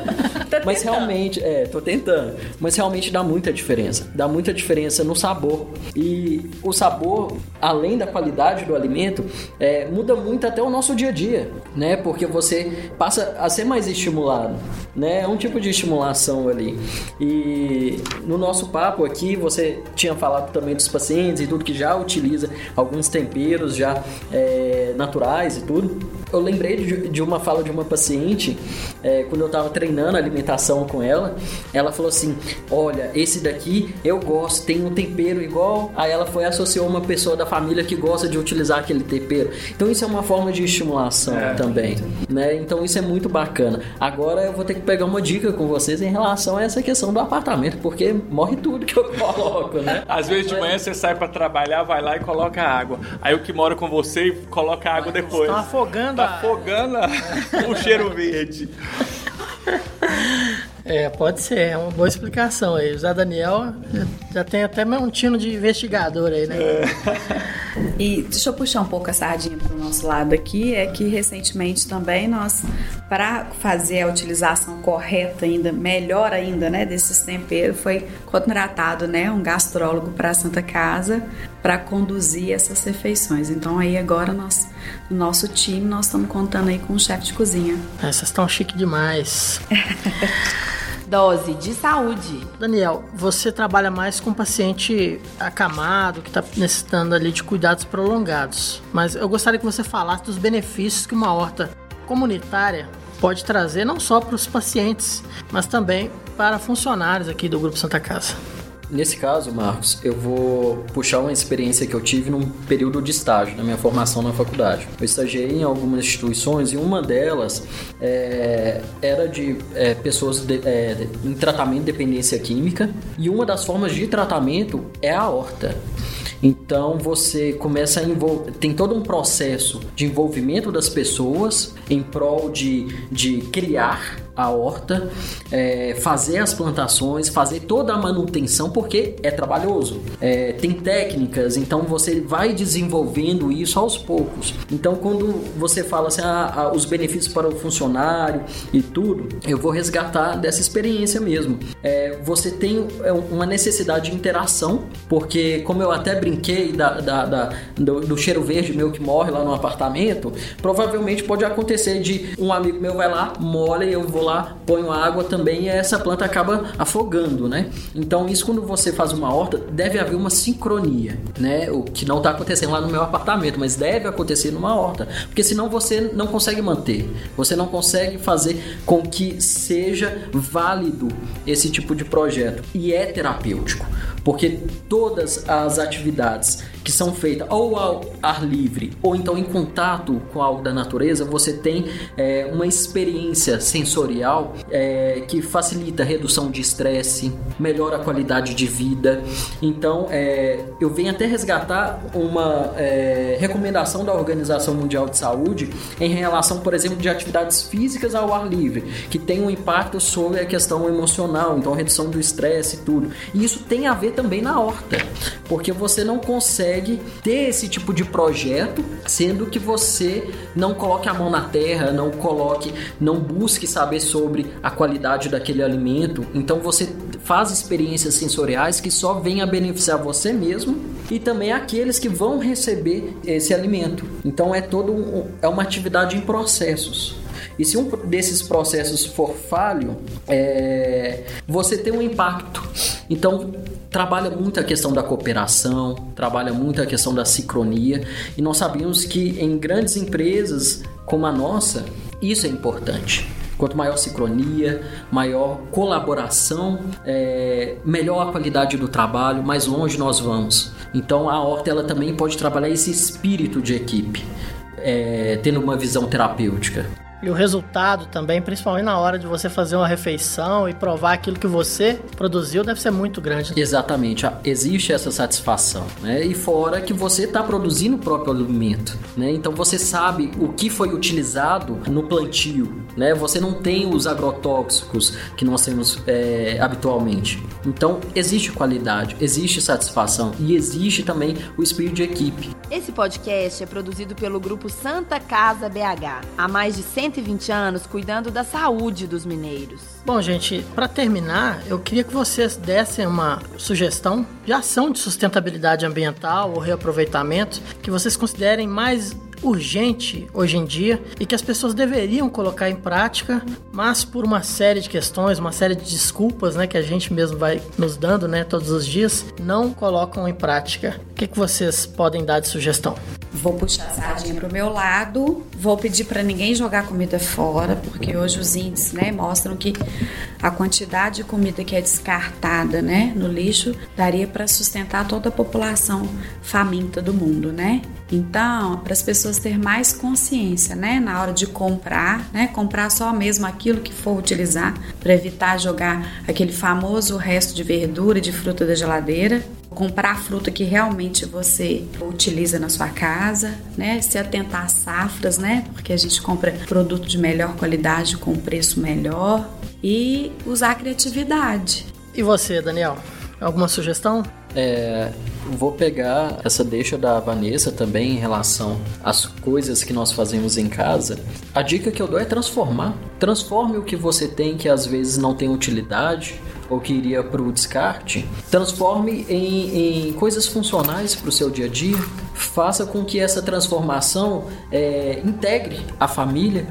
mas realmente, é, tô tentando, mas realmente dá muita diferença. Dá muita diferença no sabor. E o sabor, além da qualidade do alimento, é, muda muito até o nosso dia a dia, né? Porque você passa a ser mais estimulado, né? É um tipo de de estimulação ali. E no nosso papo aqui, você tinha falado também dos pacientes e tudo que já utiliza alguns temperos já é, naturais e tudo. Eu lembrei de, de uma fala de uma paciente, é, quando eu tava treinando alimentação com ela, ela falou assim: Olha, esse daqui eu gosto, tem um tempero igual. Aí ela foi associou uma pessoa da família que gosta de utilizar aquele tempero. Então isso é uma forma de estimulação é. também, né? Então isso é muito bacana. Agora eu vou ter que pegar uma dica com vocês em relação a essa questão do apartamento, porque morre tudo que eu [LAUGHS] coloco, né? Às vezes de manhã você sai para trabalhar, vai lá e coloca água. Aí o que mora com você coloca água depois. Tá afogando. Tá afogando [LAUGHS] o cheiro verde. É, pode ser, é uma boa explicação aí. O Zé Daniel já tem até um tino de investigador aí, né? É. E deixa eu puxar um pouco a sardinha para o nosso lado aqui, é que recentemente também nós, para fazer a utilização correta ainda, melhor ainda, né, desses temperos, foi contratado, né, um gastrólogo para a Santa Casa para conduzir essas refeições. Então aí agora nós, no nosso time, nós estamos contando aí com um chefe de cozinha. Essas estão chique demais. [LAUGHS] Dose de saúde. Daniel, você trabalha mais com paciente acamado, que está necessitando ali de cuidados prolongados. Mas eu gostaria que você falasse dos benefícios que uma horta comunitária pode trazer não só para os pacientes, mas também para funcionários aqui do Grupo Santa Casa. Nesse caso, Marcos, eu vou puxar uma experiência que eu tive num período de estágio, na minha formação na faculdade. Eu estagiei em algumas instituições e uma delas é, era de é, pessoas de, é, em tratamento de dependência química e uma das formas de tratamento é a horta. Então você começa a envolver. Tem todo um processo de envolvimento das pessoas em prol de, de criar a horta, é, fazer as plantações, fazer toda a manutenção, porque é trabalhoso. É, tem técnicas, então você vai desenvolvendo isso aos poucos. Então, quando você fala assim, ah, ah, os benefícios para o funcionário e tudo, eu vou resgatar dessa experiência mesmo. É, você tem é, uma necessidade de interação, porque, como eu até brinquei da, da, da do, do cheiro verde meu que morre lá no apartamento, provavelmente pode acontecer de um amigo meu vai lá, molha e eu vou lá, ponho água também e essa planta acaba afogando, né? Então isso quando você faz uma horta, deve haver uma sincronia, né? O que não está acontecendo lá no meu apartamento, mas deve acontecer numa horta, porque senão você não consegue manter, você não consegue fazer com que seja válido esse tipo de projeto e é terapêutico, porque todas as atividades que são feitas ou ao ar livre ou então em contato com algo da natureza, você tem é, uma experiência sensorial é, que facilita a redução de estresse, melhora a qualidade de vida. Então, é, eu venho até resgatar uma é, recomendação da Organização Mundial de Saúde em relação, por exemplo, de atividades físicas ao ar livre, que tem um impacto sobre a questão emocional, então redução do estresse e tudo. E isso tem a ver também na horta, porque você não consegue ter esse tipo de projeto, sendo que você não coloque a mão na terra, não coloque, não busque saber sobre a qualidade daquele alimento. Então você faz experiências sensoriais que só vêm a beneficiar você mesmo e também aqueles que vão receber esse alimento. Então é todo um, é uma atividade em processos. E se um desses processos for falho, é, você tem um impacto. Então, trabalha muito a questão da cooperação, trabalha muito a questão da sincronia, e nós sabemos que em grandes empresas como a nossa, isso é importante. Quanto maior sincronia, maior colaboração, é, melhor a qualidade do trabalho, mais longe nós vamos. Então a Horta ela também pode trabalhar esse espírito de equipe, é, tendo uma visão terapêutica. E o resultado também, principalmente na hora de você fazer uma refeição e provar aquilo que você produziu, deve ser muito grande. Exatamente, existe essa satisfação, né? E fora que você está produzindo o próprio alimento, né? Então você sabe o que foi utilizado no plantio, né? Você não tem os agrotóxicos que nós temos é, habitualmente. Então existe qualidade, existe satisfação e existe também o espírito de equipe. Esse podcast é produzido pelo grupo Santa Casa BH. Há mais de 100 120 anos cuidando da saúde dos mineiros. Bom, gente, para terminar, eu queria que vocês dessem uma sugestão de ação de sustentabilidade ambiental ou reaproveitamento que vocês considerem mais urgente hoje em dia e que as pessoas deveriam colocar em prática, mas por uma série de questões, uma série de desculpas, né, que a gente mesmo vai nos dando, né, todos os dias, não colocam em prática. O que, que vocês podem dar de sugestão? vou puxar a sardinha pro meu lado, vou pedir para ninguém jogar comida fora, porque hoje os índices, né, mostram que a quantidade de comida que é descartada, né, no lixo daria para sustentar toda a população faminta do mundo, né? Então, para as pessoas terem mais consciência, né, na hora de comprar, né, comprar só mesmo aquilo que for utilizar, para evitar jogar aquele famoso resto de verdura e de fruta da geladeira, comprar a fruta que realmente você utiliza na sua casa, né, se atentar às safras, né, porque a gente compra produto de melhor qualidade com preço melhor e usar a criatividade. E você, Daniel? Alguma sugestão? É, vou pegar essa deixa da Vanessa também em relação às coisas que nós fazemos em casa. A dica que eu dou é transformar. Transforme o que você tem que às vezes não tem utilidade ou que iria para o descarte, transforme em, em coisas funcionais para o seu dia a dia. Faça com que essa transformação é, integre a família,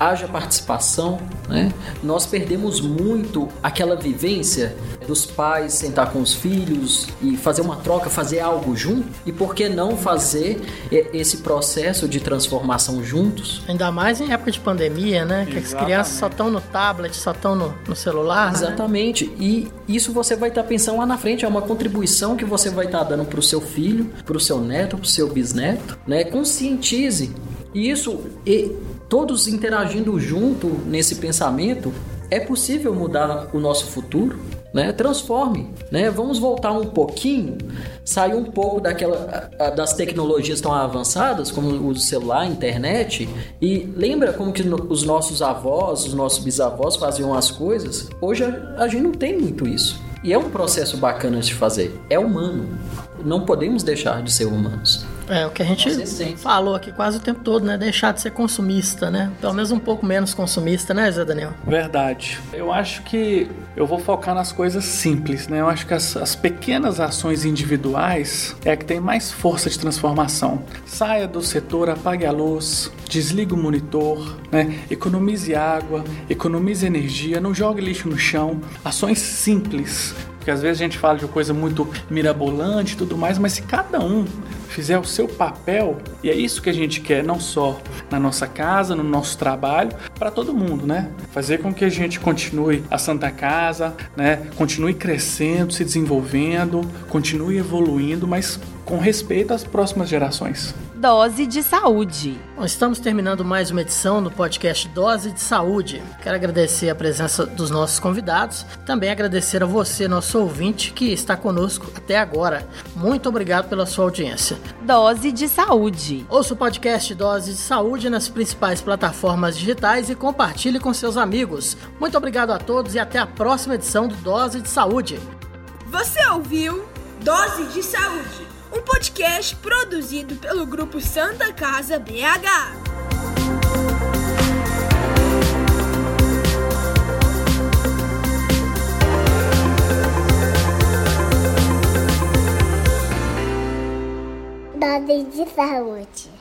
haja participação. Né? Nós perdemos muito aquela vivência dos pais sentar com os filhos e fazer uma troca, fazer algo junto. E por que não fazer esse processo de transformação juntos? Ainda mais em época de pandemia, né? Que as crianças só estão no tablet, só estão no, no, celular. Né? Exatamente. Né? E isso você vai estar tá pensando lá na frente, é uma contribuição que você vai estar tá dando para o seu filho, para o seu neto, para o seu bisneto. Né? Conscientize. E isso. E, todos interagindo junto nesse pensamento, é possível mudar o nosso futuro, né? Transforme, né? Vamos voltar um pouquinho, sair um pouco daquela das tecnologias tão avançadas como o celular, a internet e lembra como que os nossos avós, os nossos bisavós faziam as coisas. Hoje a gente não tem muito isso. E é um processo bacana de fazer. É humano. Não podemos deixar de ser humanos. É, o que a gente falou aqui quase o tempo todo, né? Deixar de ser consumista, né? Pelo menos um pouco menos consumista, né, Zé Daniel? Verdade. Eu acho que eu vou focar nas coisas simples, né? Eu acho que as, as pequenas ações individuais é a que tem mais força de transformação. Saia do setor, apague a luz, desligue o monitor, né? Economize água, economize energia, não jogue lixo no chão. Ações simples porque às vezes a gente fala de coisa muito mirabolante e tudo mais, mas se cada um fizer o seu papel, e é isso que a gente quer, não só na nossa casa, no nosso trabalho, para todo mundo, né? Fazer com que a gente continue a Santa Casa, né? Continue crescendo, se desenvolvendo, continue evoluindo, mas com respeito às próximas gerações. Dose de Saúde. Bom, estamos terminando mais uma edição do podcast Dose de Saúde. Quero agradecer a presença dos nossos convidados, também agradecer a você, nosso ouvinte, que está conosco até agora. Muito obrigado pela sua audiência. Dose de Saúde. Ouça o podcast Dose de Saúde nas principais plataformas digitais e compartilhe com seus amigos. Muito obrigado a todos e até a próxima edição do Dose de Saúde. Você ouviu Dose de Saúde um podcast produzido pelo grupo Santa Casa BH. Dose de saúde.